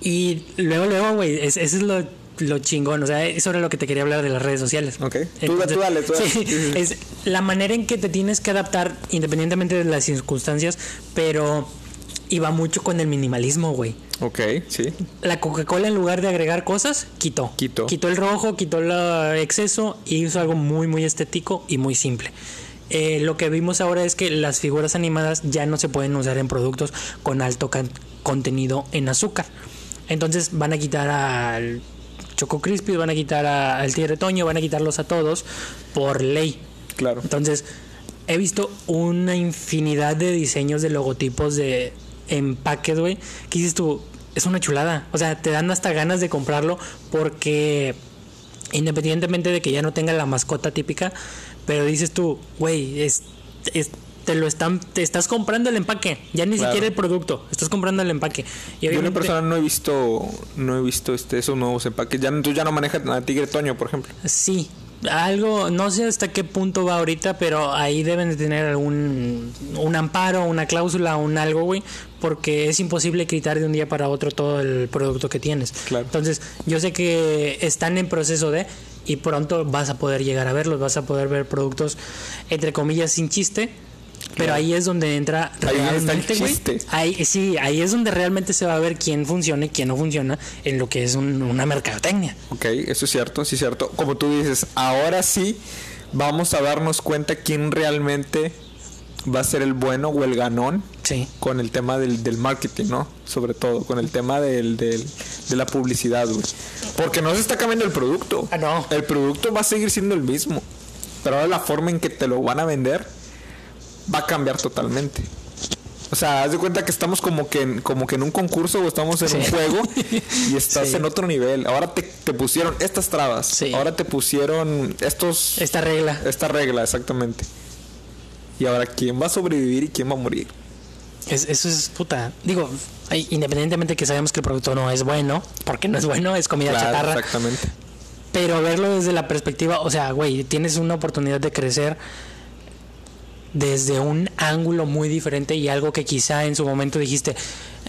y luego, luego, güey, es- eso es lo, lo chingón, o sea, eso era lo que te quería hablar de las redes sociales. Ok. Tú da- tú dale, tú dale. [LAUGHS] sí, es la manera en que te tienes que adaptar independientemente de las circunstancias, pero iba mucho con el minimalismo, güey. Ok, sí. La Coca-Cola en lugar de agregar cosas, quitó. Quitó. Quitó el rojo, quitó el exceso y hizo algo muy, muy estético y muy simple. Eh, lo que vimos ahora es que las figuras animadas ya no se pueden usar en productos con alto contenido en azúcar. Entonces van a quitar al Choco Crispy, van a quitar a- al Tigre Toño, van a quitarlos a todos por ley. Claro. Entonces, he visto una infinidad de diseños de logotipos de empaques, güey. Que dices tú, es una chulada. O sea, te dan hasta ganas de comprarlo porque independientemente de que ya no tenga la mascota típica, pero dices tú, güey, es, es- te lo están, te estás comprando el empaque, ya ni Claro. siquiera el producto, estás comprando el empaque. Y Yo en obviamente- persona no he visto, no he visto este, esos nuevos empaques. Ya, tú ya no manejas a Tigre Toño, por ejemplo. Sí, algo, no sé hasta qué punto va ahorita, pero ahí deben de tener algún un amparo, una cláusula, un algo, güey, porque es imposible quitar de un día para otro todo el producto que tienes. Claro. Entonces, yo sé que están en proceso de y pronto vas a poder llegar a verlos, vas a poder ver productos entre comillas sin chiste. Pero ahí es donde entra Ahí realmente, güey. Ahí, sí, ahí es donde realmente se va a ver quién funciona y quién no funciona en lo que es un- una mercadotecnia. Ok, eso es cierto, sí es cierto. Como tú dices, ahora sí vamos a darnos cuenta quién realmente va a ser el bueno o el ganón Sí. con el tema del, del marketing, ¿no? Sobre todo, con el tema del, del- de la publicidad, güey. Porque no se está cambiando el producto. Ah, no. El producto va a seguir siendo el mismo. Pero ahora la forma en que te lo van a vender va a cambiar totalmente. O sea, haz de cuenta que estamos como que en, como que en un concurso o estamos en Sí. un juego y [LAUGHS] estás Sí. en otro nivel. Ahora te, te pusieron estas trabas. Sí. Ahora te pusieron estos Esta regla. esta regla, exactamente. Y ahora quién va a sobrevivir y quién va a morir. Es- eso es puta. Digo, independientemente que sabemos que el producto no es bueno, porque no es bueno, es comida Claro, chatarra. exactamente. Pero verlo desde la perspectiva, o sea, güey, tienes una oportunidad de crecer desde un ángulo muy diferente y algo que quizá en su momento dijiste,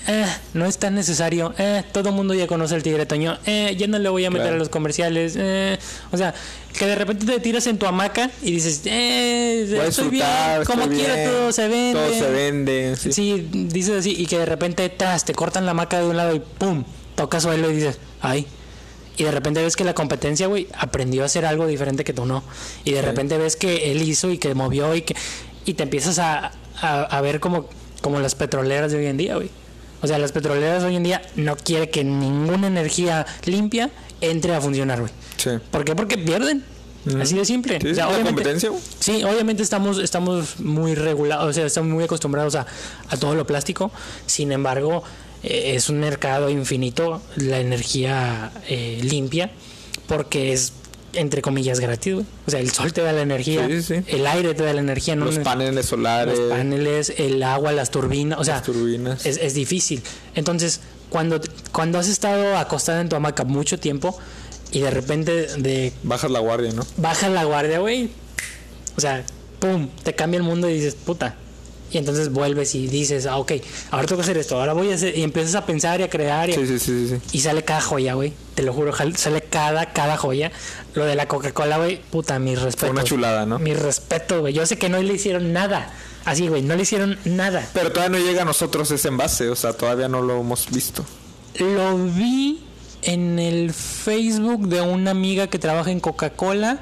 "Eh, no es tan necesario, eh, todo el mundo ya conoce el tigre toño, eh, ya no le voy a meter Claro. a los comerciales, eh". o sea, que de repente te tiras en tu hamaca y dices, eh, estoy bien, como quiera todo se vende. Todo se vende. sí. Sí, dices así, y que de repente tras, te cortan la maca de un lado y ¡pum! Tocas suelo y dices, ¡ay! Y de repente ves que la competencia, güey, aprendió a hacer algo diferente que tú no. Y de Sí. repente ves que él hizo y que movió y que. Y te empiezas a, a, a ver como, como las petroleras de hoy en día, güey. O sea, las petroleras hoy en día no quiere que ninguna energía limpia entre a funcionar, güey. Sí. ¿Por qué? Porque pierden. Así de simple. Sí, O sea, la obviamente- competencia. Sí, obviamente estamos, estamos muy regulados, o sea, estamos muy acostumbrados a, a todo lo plástico. Sin embargo, eh, es un mercado infinito la energía eh, limpia, porque es entre comillas gratis. güey. O sea, el sol te da la energía, Sí, sí, sí. el aire te da la energía, no Los ne- paneles solares, los paneles, el agua, las turbinas, o sea, las turbinas. es, es difícil. Entonces, cuando, cuando has estado acostada en tu hamaca mucho tiempo y de repente de Bajas la guardia, ¿no? bajas la guardia, güey. O sea, pum, te cambia el mundo y dices, puta. Y entonces vuelves y dices, ah, ok, ahora tengo que hacer esto, ahora voy a hacer. Y empiezas a pensar y a crear. Y, Sí, sí, sí, sí. y sale cada joya, güey. Te lo juro, sale cada, cada joya. Lo de la Coca-Cola, güey, puta, mi respeto. Fue una chulada, ¿no? Mi respeto, güey. Yo sé que no le hicieron nada. Así, güey, no le hicieron nada. Pero todavía no llega a nosotros ese envase, o sea, todavía no lo hemos visto. Lo vi en el Facebook de una amiga que trabaja en Coca-Cola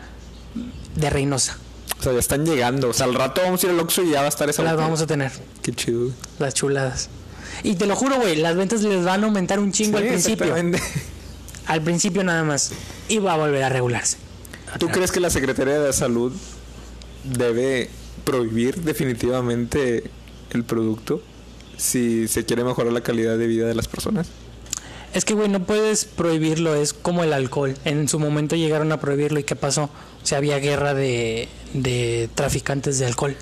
de Reynosa. O sea, ya están llegando. O sea, al rato vamos a ir al Oxxo y ya va a estar esa Las vamos a tener. Qué chido. Las chuladas. Y te lo juro, güey, las ventas les van a aumentar un chingo Sí, al principio. [LAUGHS] Al principio nada más. Y va a volver a regularse. ¿Tú crees que la Secretaría de Salud debe prohibir definitivamente el producto si se quiere mejorar la calidad de vida de las personas? Es que, güey, no puedes prohibirlo. Es como el alcohol. En su momento llegaron a prohibirlo. ¿Y qué pasó? O sea, había guerra de, de traficantes de alcohol.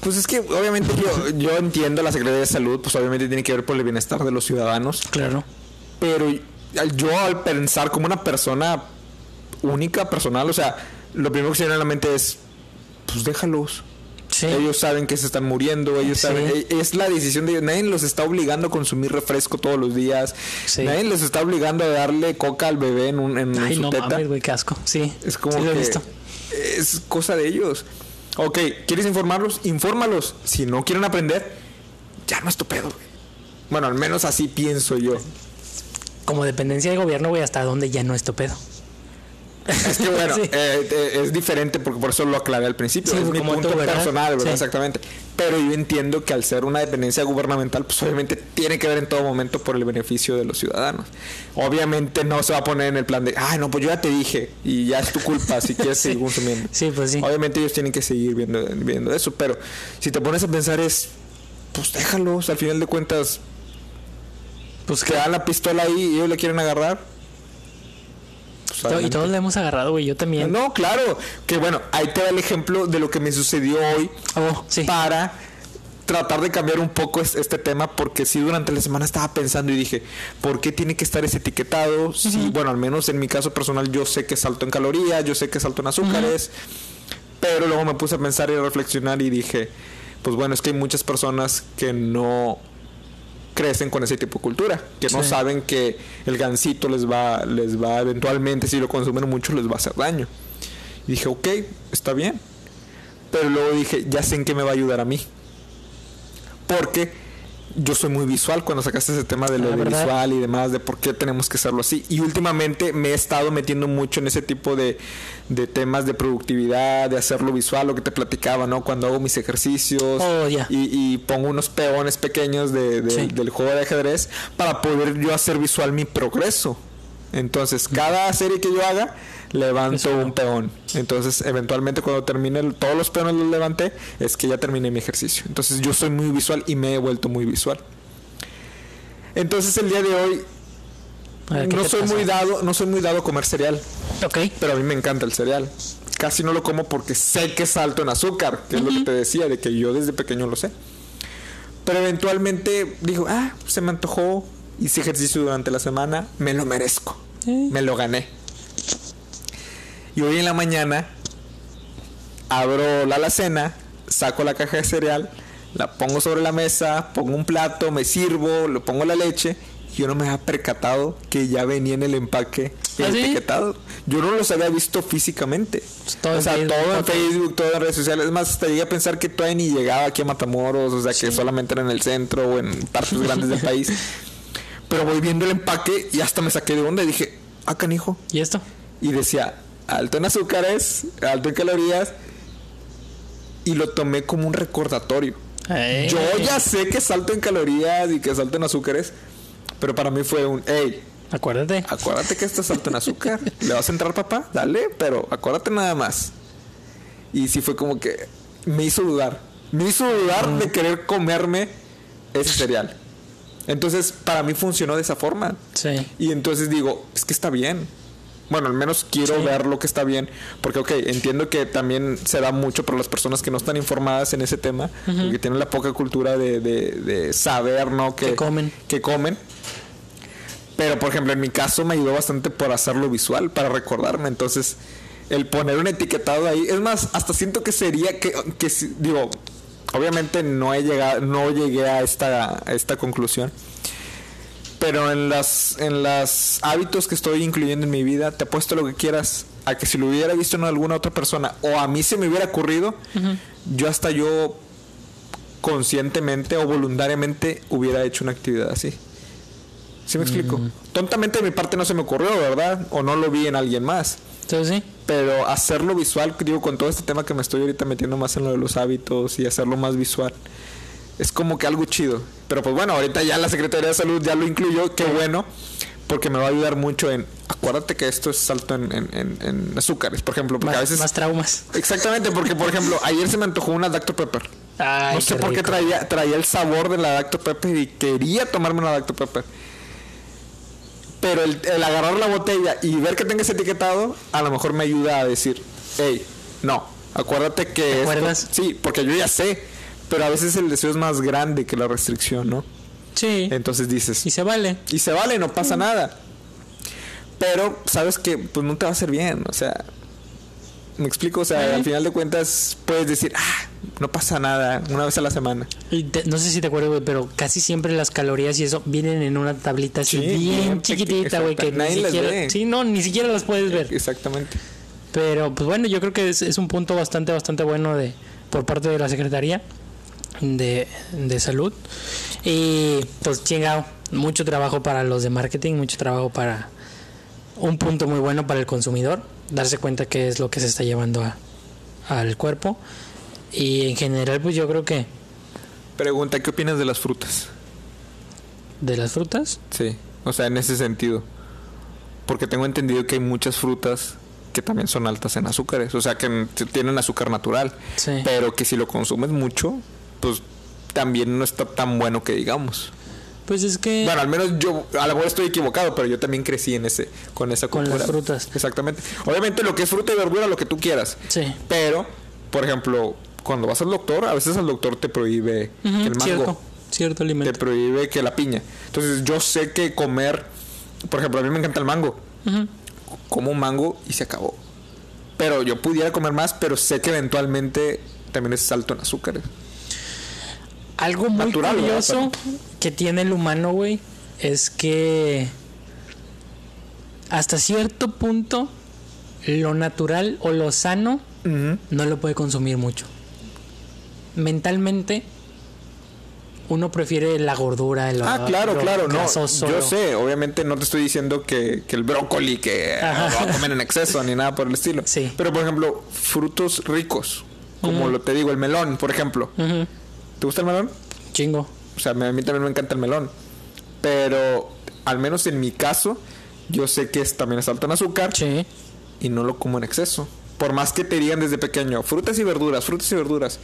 Pues es que obviamente yo, yo entiendo la Secretaría de Salud, pues obviamente tiene que ver por el bienestar de los ciudadanos, Claro. pero yo al pensar como una persona única, personal, o sea, lo primero que se viene a la mente es, pues déjalos. Sí. Ellos saben que se están muriendo, ellos Sí. saben, e- es la decisión de ellos. Nadie los está obligando a consumir refresco todos los días. Sí. Nadie les está obligando a darle coca al bebé en, un, en Ay, su no teta. mames, güey, qué asco. Sí. Es como Sí lo he que visto. Es cosa de ellos. Ok, ¿quieres informarlos? Infórmalos. Si no quieren aprender, ya no es tu pedo, güey. Bueno, al menos así pienso yo. Como dependencia de gobierno, güey, hasta dónde ya no es tu pedo. Es que bueno, [LAUGHS] Sí. eh, eh, es diferente porque por eso lo aclaré al principio. Sí, es mi punto personal, ¿verdad? Sí. Exactamente. Pero yo entiendo que al ser una dependencia gubernamental, pues obviamente tiene que ver en todo momento por el beneficio de los ciudadanos. Obviamente no se va a poner en el plan de, ay, no, pues yo ya te dije y ya es tu culpa si quieres [LAUGHS] seguir consumiendo. Sí, pues sí. Obviamente ellos tienen que seguir viendo, viendo eso, pero si te pones a pensar es, pues déjalos, al final de cuentas, Pues que dan la pistola ahí y ellos le quieren agarrar. Pues, Y todos le hemos agarrado, güey. Yo también. No, claro. Que bueno, ahí te da el ejemplo de lo que me sucedió hoy Oh, sí. para tratar de cambiar un poco es- este tema porque sí durante la semana estaba pensando y dije, ¿por qué tiene que estar ese etiquetado? Sí, bueno, al menos en mi caso personal yo sé que es alto en calorías, yo sé que es alto en azúcares, pero luego me puse a pensar y a reflexionar y dije, pues bueno, es que hay muchas personas que no crecen con ese tipo de cultura, que no Sí. saben que el gansito les va, les va eventualmente, si lo consumen mucho, les va a hacer daño. Y dije, ok, está bien. Pero luego dije, ya sé en qué me va a ayudar a mí. Porque yo soy muy visual cuando sacaste ese tema de lo Ah, de ¿verdad? visual y demás, de por qué tenemos que hacerlo así. Y últimamente me he estado metiendo mucho en ese tipo de, de temas de productividad, de hacerlo visual, lo que te platicaba, ¿no? Cuando hago mis ejercicios Oh, y, y pongo unos peones pequeños de- de- Sí. del juego de ajedrez para poder yo hacer visual mi progreso. Entonces, cada serie que yo haga, levanto un peón. Entonces, eventualmente cuando termine todos los peones los levanté, es que ya terminé mi ejercicio. Entonces, yo soy muy visual y me he vuelto muy visual. Entonces, el día de hoy A ver, ¿qué no soy muy dado, no soy muy dado a comer cereal, Ok. pero a mí me encanta el cereal. Casi no lo como porque sé que es alto en azúcar, que es lo que te decía, de que yo desde pequeño lo sé. Pero eventualmente digo, ah, se me antojó, hice ejercicio durante la semana, me lo merezco, Eh. me lo gané. Y hoy en la mañana abro la alacena, saco la caja de cereal, la pongo sobre la mesa, pongo un plato, me sirvo, le pongo la leche. y Yo no me había percatado que ya venía en el empaque el ¿Ah, sí? etiquetado. Yo no los había visto físicamente. todo o en sea, Facebook, todo en. Facebook, todo en redes sociales. Es más, hasta llegué a pensar que todavía ni llegaba aquí a Matamoros, o sea, que solamente era en el centro o en partes grandes del [LAUGHS] país. Pero voy viendo el empaque y hasta me saqué de onda y dije, ah, canijo. ¿Y esto? Y decía, alto en azúcares, alto en calorías. Y lo tomé como un recordatorio. Yo ya sé que es alto en calorías y que es alto en azúcares. Pero para mí fue un, hey, Acuérdate. acuérdate que estás alto en azúcar. [LAUGHS] ¿Le vas a entrar, papá? Dale, pero acuérdate nada más. Y sí fue como que me hizo dudar. Me hizo dudar de querer comerme ese cereal. Entonces, para mí funcionó de esa forma. Sí. Y entonces digo, es que está bien. Bueno, al menos quiero Sí. ver lo que está bien. Porque, ok, entiendo que también se da mucho por las personas que no están informadas en ese tema. que tienen la poca cultura de, de- de saber, ¿no? Que, Que comen. Que comen. Pero, por ejemplo, en mi caso me ayudó bastante por hacerlo visual, para recordarme. Entonces, el poner un etiquetado ahí. Es más, hasta siento que sería que, que digo, obviamente no he llegado, no llegué a esta, a esta conclusión. Pero en las, en los hábitos que estoy incluyendo en mi vida, te apuesto lo que quieras a que si lo hubiera visto en alguna otra persona o a mí se me hubiera ocurrido, yo hasta yo conscientemente o voluntariamente hubiera hecho una actividad así. ¿Sí me explico? Tontamente de mi parte no se me ocurrió, ¿verdad? O no lo vi en alguien más. Sí. Pero hacerlo visual, digo, con todo este tema que me estoy ahorita metiendo más en lo de los hábitos y hacerlo más visual, es como que algo chido. Pero pues bueno, ahorita ya la Secretaría de Salud ya lo incluyó, qué bueno, porque me va a ayudar mucho en, acuérdate que esto es alto en, en- en- en azúcares, por ejemplo, porque Más, a veces... más traumas. Exactamente, porque por ejemplo, ayer se me antojó una Dr. Pepper. Ay, no sé por qué traía, traía el sabor de la Dr. Pepper y quería tomarme una Dr. Pepper. Pero el, el agarrar la botella y ver que tenga ese etiquetado, a lo mejor me ayuda a decir, hey, no, acuérdate que... ¿Te esto- acuerdas? sí, porque yo ya sé, pero a veces el deseo es más grande que la restricción, ¿no? Sí. Entonces dices, Y se vale. y se vale, no pasa nada. Pero sabes que pues no te va a hacer bien, o sea, me explico, o sea, al final de cuentas puedes decir, ah, no pasa nada, una vez a la semana. Y te- no sé si te acuerdas, güey, pero casi siempre las calorías y eso vienen en una tablita así Sí, bien chiquitita, güey, que exacta- ni nadie las siquiera... ve. Sí, no, ni siquiera las puedes ver. Exactamente. Pero pues bueno, yo creo que es, es un punto bastante, bastante bueno de por parte de la Secretaría de, de Salud. Y pues chingado, mucho trabajo para los de marketing, mucho trabajo para un punto muy bueno para el consumidor, darse cuenta qué es lo que se está llevando a- al cuerpo. Y en general, pues yo creo que Pregunta, ¿qué opinas de las frutas? de las frutas, Sí, o sea, en ese sentido. Porque tengo entendido que hay muchas frutas que también son altas en azúcares, o sea, que tienen azúcar natural, sí. pero que si lo consumes mucho, pues también no está tan bueno que digamos. Pues es que Bueno, al menos yo, a lo mejor estoy equivocado, pero yo también crecí en ese, con esa con cultura. las frutas, Exactamente. Obviamente lo que es fruta y verdura, lo que tú quieras. sí. Pero, por ejemplo, cuando vas al doctor, a veces el doctor te prohíbe el mango, cierto, cierto te alimento. prohíbe que la piña. Entonces yo sé que comer, por ejemplo, a mí me encanta el mango. Como un mango y se acabó. Pero yo pudiera comer más, pero sé que eventualmente también es alto en azúcares. Algo muy Natural, curioso que tiene el humano, güey, es que hasta cierto punto lo natural o lo sano no lo puede consumir mucho. Mentalmente uno prefiere la gordura, el Ah, claro, lo claro, no. Yo sé, obviamente no te estoy diciendo que, que el brócoli que Ajá. lo va a comer en exceso ni nada por el estilo. Sí. Pero por ejemplo, frutos ricos, como lo te digo, el melón, por ejemplo. Ujú, ¿Te gusta el melón? Chingo. O sea, a mí también me encanta el melón. Pero al menos en mi caso, yo sé que es, también es alto en azúcar Sí. y no lo como en exceso. Por más que te digan desde pequeño, frutas y verduras, frutas y verduras.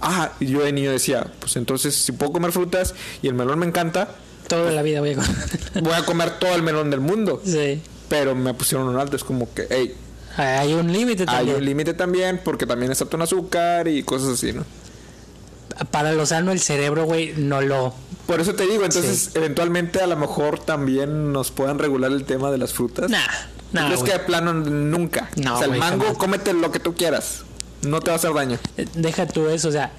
Ah, y yo de niño decía, pues entonces si puedo comer frutas y el melón me encanta, Toda la vida voy a comer. voy a comer todo el melón del mundo. sí. Pero me pusieron un alto, es como que, hey, Hay un límite hay también. un límite también porque también es alto en azúcar y cosas así, ¿no? Para lo sano el cerebro, güey, no lo Por eso te digo, entonces eventualmente a lo mejor también nos puedan regular el tema de las frutas. Nah, ¿Tú nah, crees güey. que de plano nunca? No, o sea, el mango, jamás. cómete lo que tú quieras. No te va a hacer daño. Eh, Deja tú eso, o sea,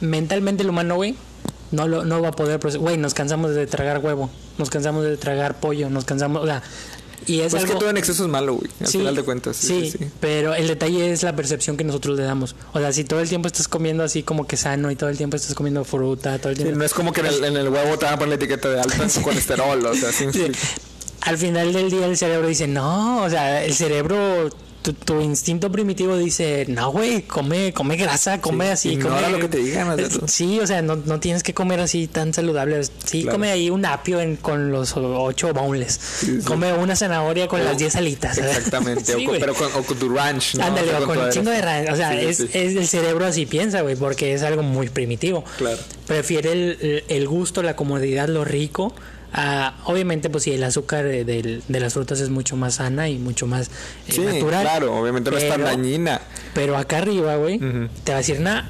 mentalmente el humano, güey, no lo no va a poder procesar. Güey, nos cansamos de tragar huevo, nos cansamos de tragar pollo, nos cansamos, o sea, y es Pues es que todo en exceso es malo, güey. Al Sí, final de cuentas. Sí, sí, sí. pero el detalle es la percepción que nosotros le damos. O sea, si todo el tiempo estás comiendo así como que sano y todo el tiempo estás comiendo fruta, todo el Sí, tiempo... no es como que en el, en el huevo te van a poner la etiqueta de alto en [LAUGHS] su colesterol, o sea. Al final del día el cerebro dice, no, o sea, el cerebro, tu, tu instinto primitivo dice, no, güey, come, come grasa, come Sí, así, ignora come... lo que te digan, o sea, tú- Sí, o sea, no, no tienes que comer así tan saludable. Sí, Claro. come ahí un apio en- con los ocho boneless. sí. Come una zanahoria con O- las diez alitas. Exactamente. O, con, pero con, o con tu ranch, ¿no? Ándale, O sea, o con todo un chingo de ranch. O sea, es, es el cerebro así piensa, güey, porque es algo muy primitivo. Claro. Prefiere el, el gusto, la comodidad, lo rico. A- obviamente, pues sí, el azúcar de, del- de las frutas es mucho más sana y mucho más eh, Sí, natural. claro, obviamente no es tan dañina. Pero acá arriba, güey, te va a decir, nah,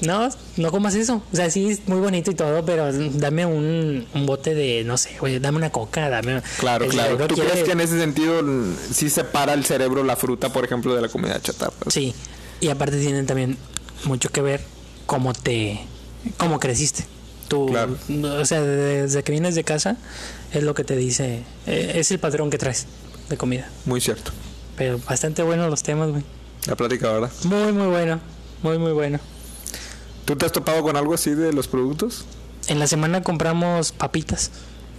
no, no comas eso. O sea, sí, es muy bonito y todo, pero dame un, un bote de, no sé, güey, dame una coca, dame... Claro, el claro. ¿Tú quiere- crees que en ese sentido mm, sí separa el cerebro la fruta, por ejemplo, de la comida chatarra? Sí, y aparte tienen también mucho que ver cómo te, cómo creciste. Tú, Claro. o sea, desde que vienes de casa es lo que te dice, eh, es el patrón que traes de comida. Muy cierto. Pero bastante buenos los temas, güey. La plática, ¿verdad? Muy, muy bueno, muy, muy bueno. ¿Tú te has topado con algo así de los productos? En la semana compramos papitas.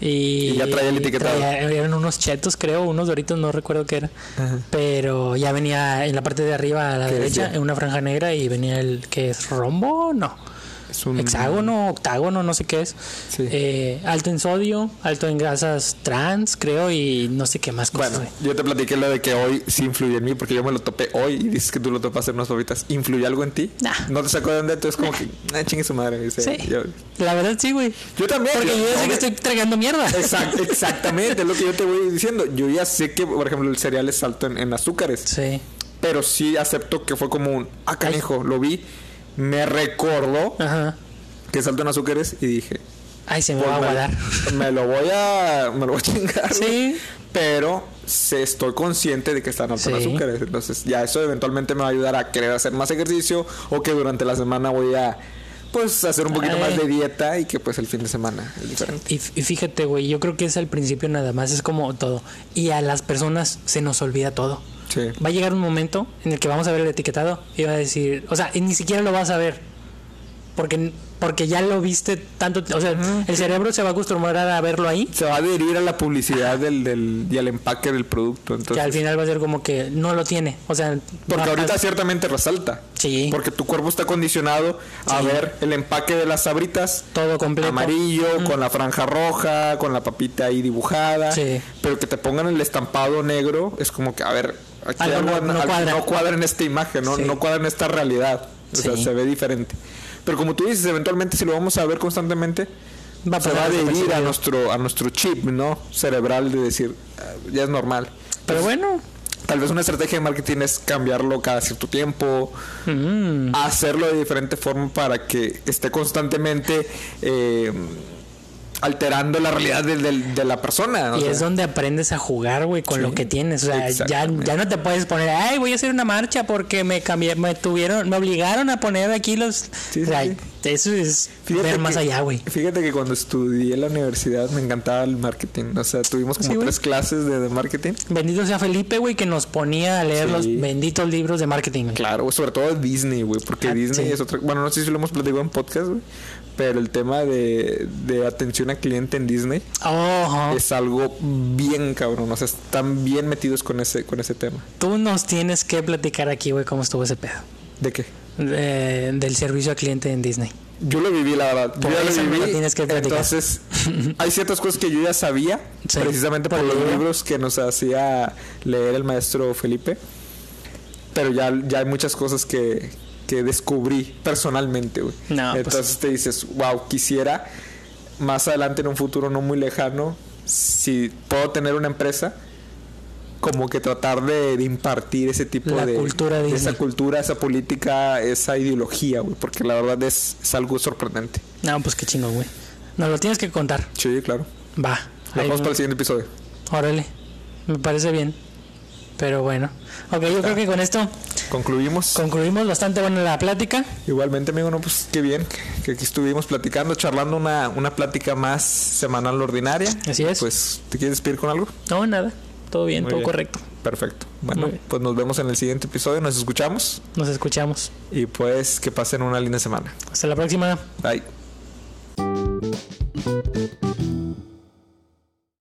Y, Y ya traía el etiquetado. traía- eran unos chetos, creo, unos doritos, no recuerdo qué era. Ajá. Pero ya venía en la parte de arriba a la ¿Qué derecha, decía? en una franja negra, y venía el que es rombo, no. Es un hexágono, octágono, no sé qué es. Sí. Eh, alto en sodio, alto en grasas trans, creo, y no sé qué más cosas. Bueno, yo te platiqué lo de que hoy sí influye en mí, porque yo me lo topé hoy y dices que tú lo topaste en unas papitas. ¿Influye algo en ti? Nah. ¿No te sacó de dónde? Tú es como que, [LAUGHS] ah, chingue su madre. dice, Sí. yo, La verdad sí, güey. yo también. Porque yo ya sé que estoy tragando mierda. Exact- [LAUGHS] exactamente, es lo que yo te voy diciendo. Yo ya sé que, por ejemplo, el cereal es alto en, en azúcares, Sí. pero sí acepto que fue como un, ah, canijo, lo vi, me recordó Ajá. que es alto en azúcares y dije, Ay, se me pues va a aguadar. [LAUGHS] Me lo voy a, me lo voy a chingar. Sí. Pero se, estoy consciente de que están altos en Sí. azúcares. Entonces, ya eso eventualmente me va a ayudar a querer hacer más ejercicio o que durante la semana voy a, pues, hacer un poquito Ay. más de dieta y que, pues, el fin de semana es diferente. Y, y fíjate, güey, yo creo que es al principio nada más, es como todo. Y a las personas se nos olvida todo. Sí. Va a llegar un momento en el que vamos a ver el etiquetado y va a decir, o sea, y ni siquiera lo vas a ver. Porque porque ya lo viste tanto, o sea, el cerebro se va a acostumbrar a verlo ahí, Se va a adherir a la publicidad del, del, y al empaque del producto. Entonces, que al final va a ser como que no lo tiene, o sea, Porque no- ahorita ciertamente resalta. Sí. Porque tu cuerpo está condicionado a Sí. ver el empaque de las sabritas. todo completo. Amarillo, con la franja roja, con la papita ahí dibujada. Sí. Pero que te pongan el estampado negro, es como que, a ver, aquí Algo algo no- no cuadra. no cuadra en esta imagen, no, Sí. no cuadra en esta realidad. O sea, se ve diferente. Pero como tú dices, eventualmente si lo vamos a ver constantemente, Va a se va a adherir a nuestro, a nuestro chip, ¿no? Cerebral de decir, "Ah, ya es normal. Pero bueno, Tal vez una estrategia de marketing es cambiarlo cada cierto tiempo, mm, hacerlo de diferente forma para que esté constantemente eh, alterando la realidad de, de- de la persona. y sea. es donde aprendes a jugar, güey, con Sí, lo que tienes. O sea, ya, ya no te puedes poner, ay, voy a hacer una marcha porque me cambié, me tuvieron, me obligaron a poner aquí los. Sí, o sea, sí, Eso es Fíjate ver más que- allá, güey. Fíjate que cuando estudié en la universidad me encantaba el marketing. O sea, tuvimos como tres clases de, de marketing. Bendito sea Felipe, güey, que nos ponía a leer los benditos libros de marketing. Claro, sobre todo Disney, güey, porque Ah, Disney es otra... Bueno, no sé si lo hemos platicado en podcast, güey, pero el tema de, de atención al cliente en Disney Oh, es algo bien cabrón. O sea, están bien metidos con ese, con ese tema. Tú nos tienes que platicar aquí, güey, cómo estuvo ese pedo. ¿De qué? De- del servicio al cliente en Disney. Yo lo viví, la verdad. Por yo ya lo viví. tienes que platicar. Entonces, hay ciertas cosas que yo ya sabía, Sí, precisamente por los libro. libros que nos hacía leer el maestro Felipe. Pero ya, ya hay muchas cosas que, que descubrí personalmente, güey. No, pues- Entonces te dices, wow, quisiera más adelante en un futuro no muy lejano, si puedo tener una empresa, como que tratar de, de impartir ese tipo La de, cultura de esa cultura, esa política, esa ideología, güey, porque la verdad es, es algo sorprendente. No, pues qué chingón, güey. Nos lo tienes que contar. Sí, claro. Va. Lo dejamos para el siguiente episodio. Órale. Me parece bien. Pero bueno. Ok, yo creo que con esto Concluimos. concluimos bastante buena la plática. Igualmente, amigo, no, pues qué bien que- aquí estuvimos platicando, charlando una, una plática más semanal ordinaria. Así es. Pues, ¿te quieres despedir con algo? No, nada. Todo bien, Muy todo bien. correcto. Perfecto. Bueno, bien. pues nos vemos en el siguiente episodio, nos escuchamos Nos escuchamos. y pues que pasen una linda semana. Hasta la próxima. Bye.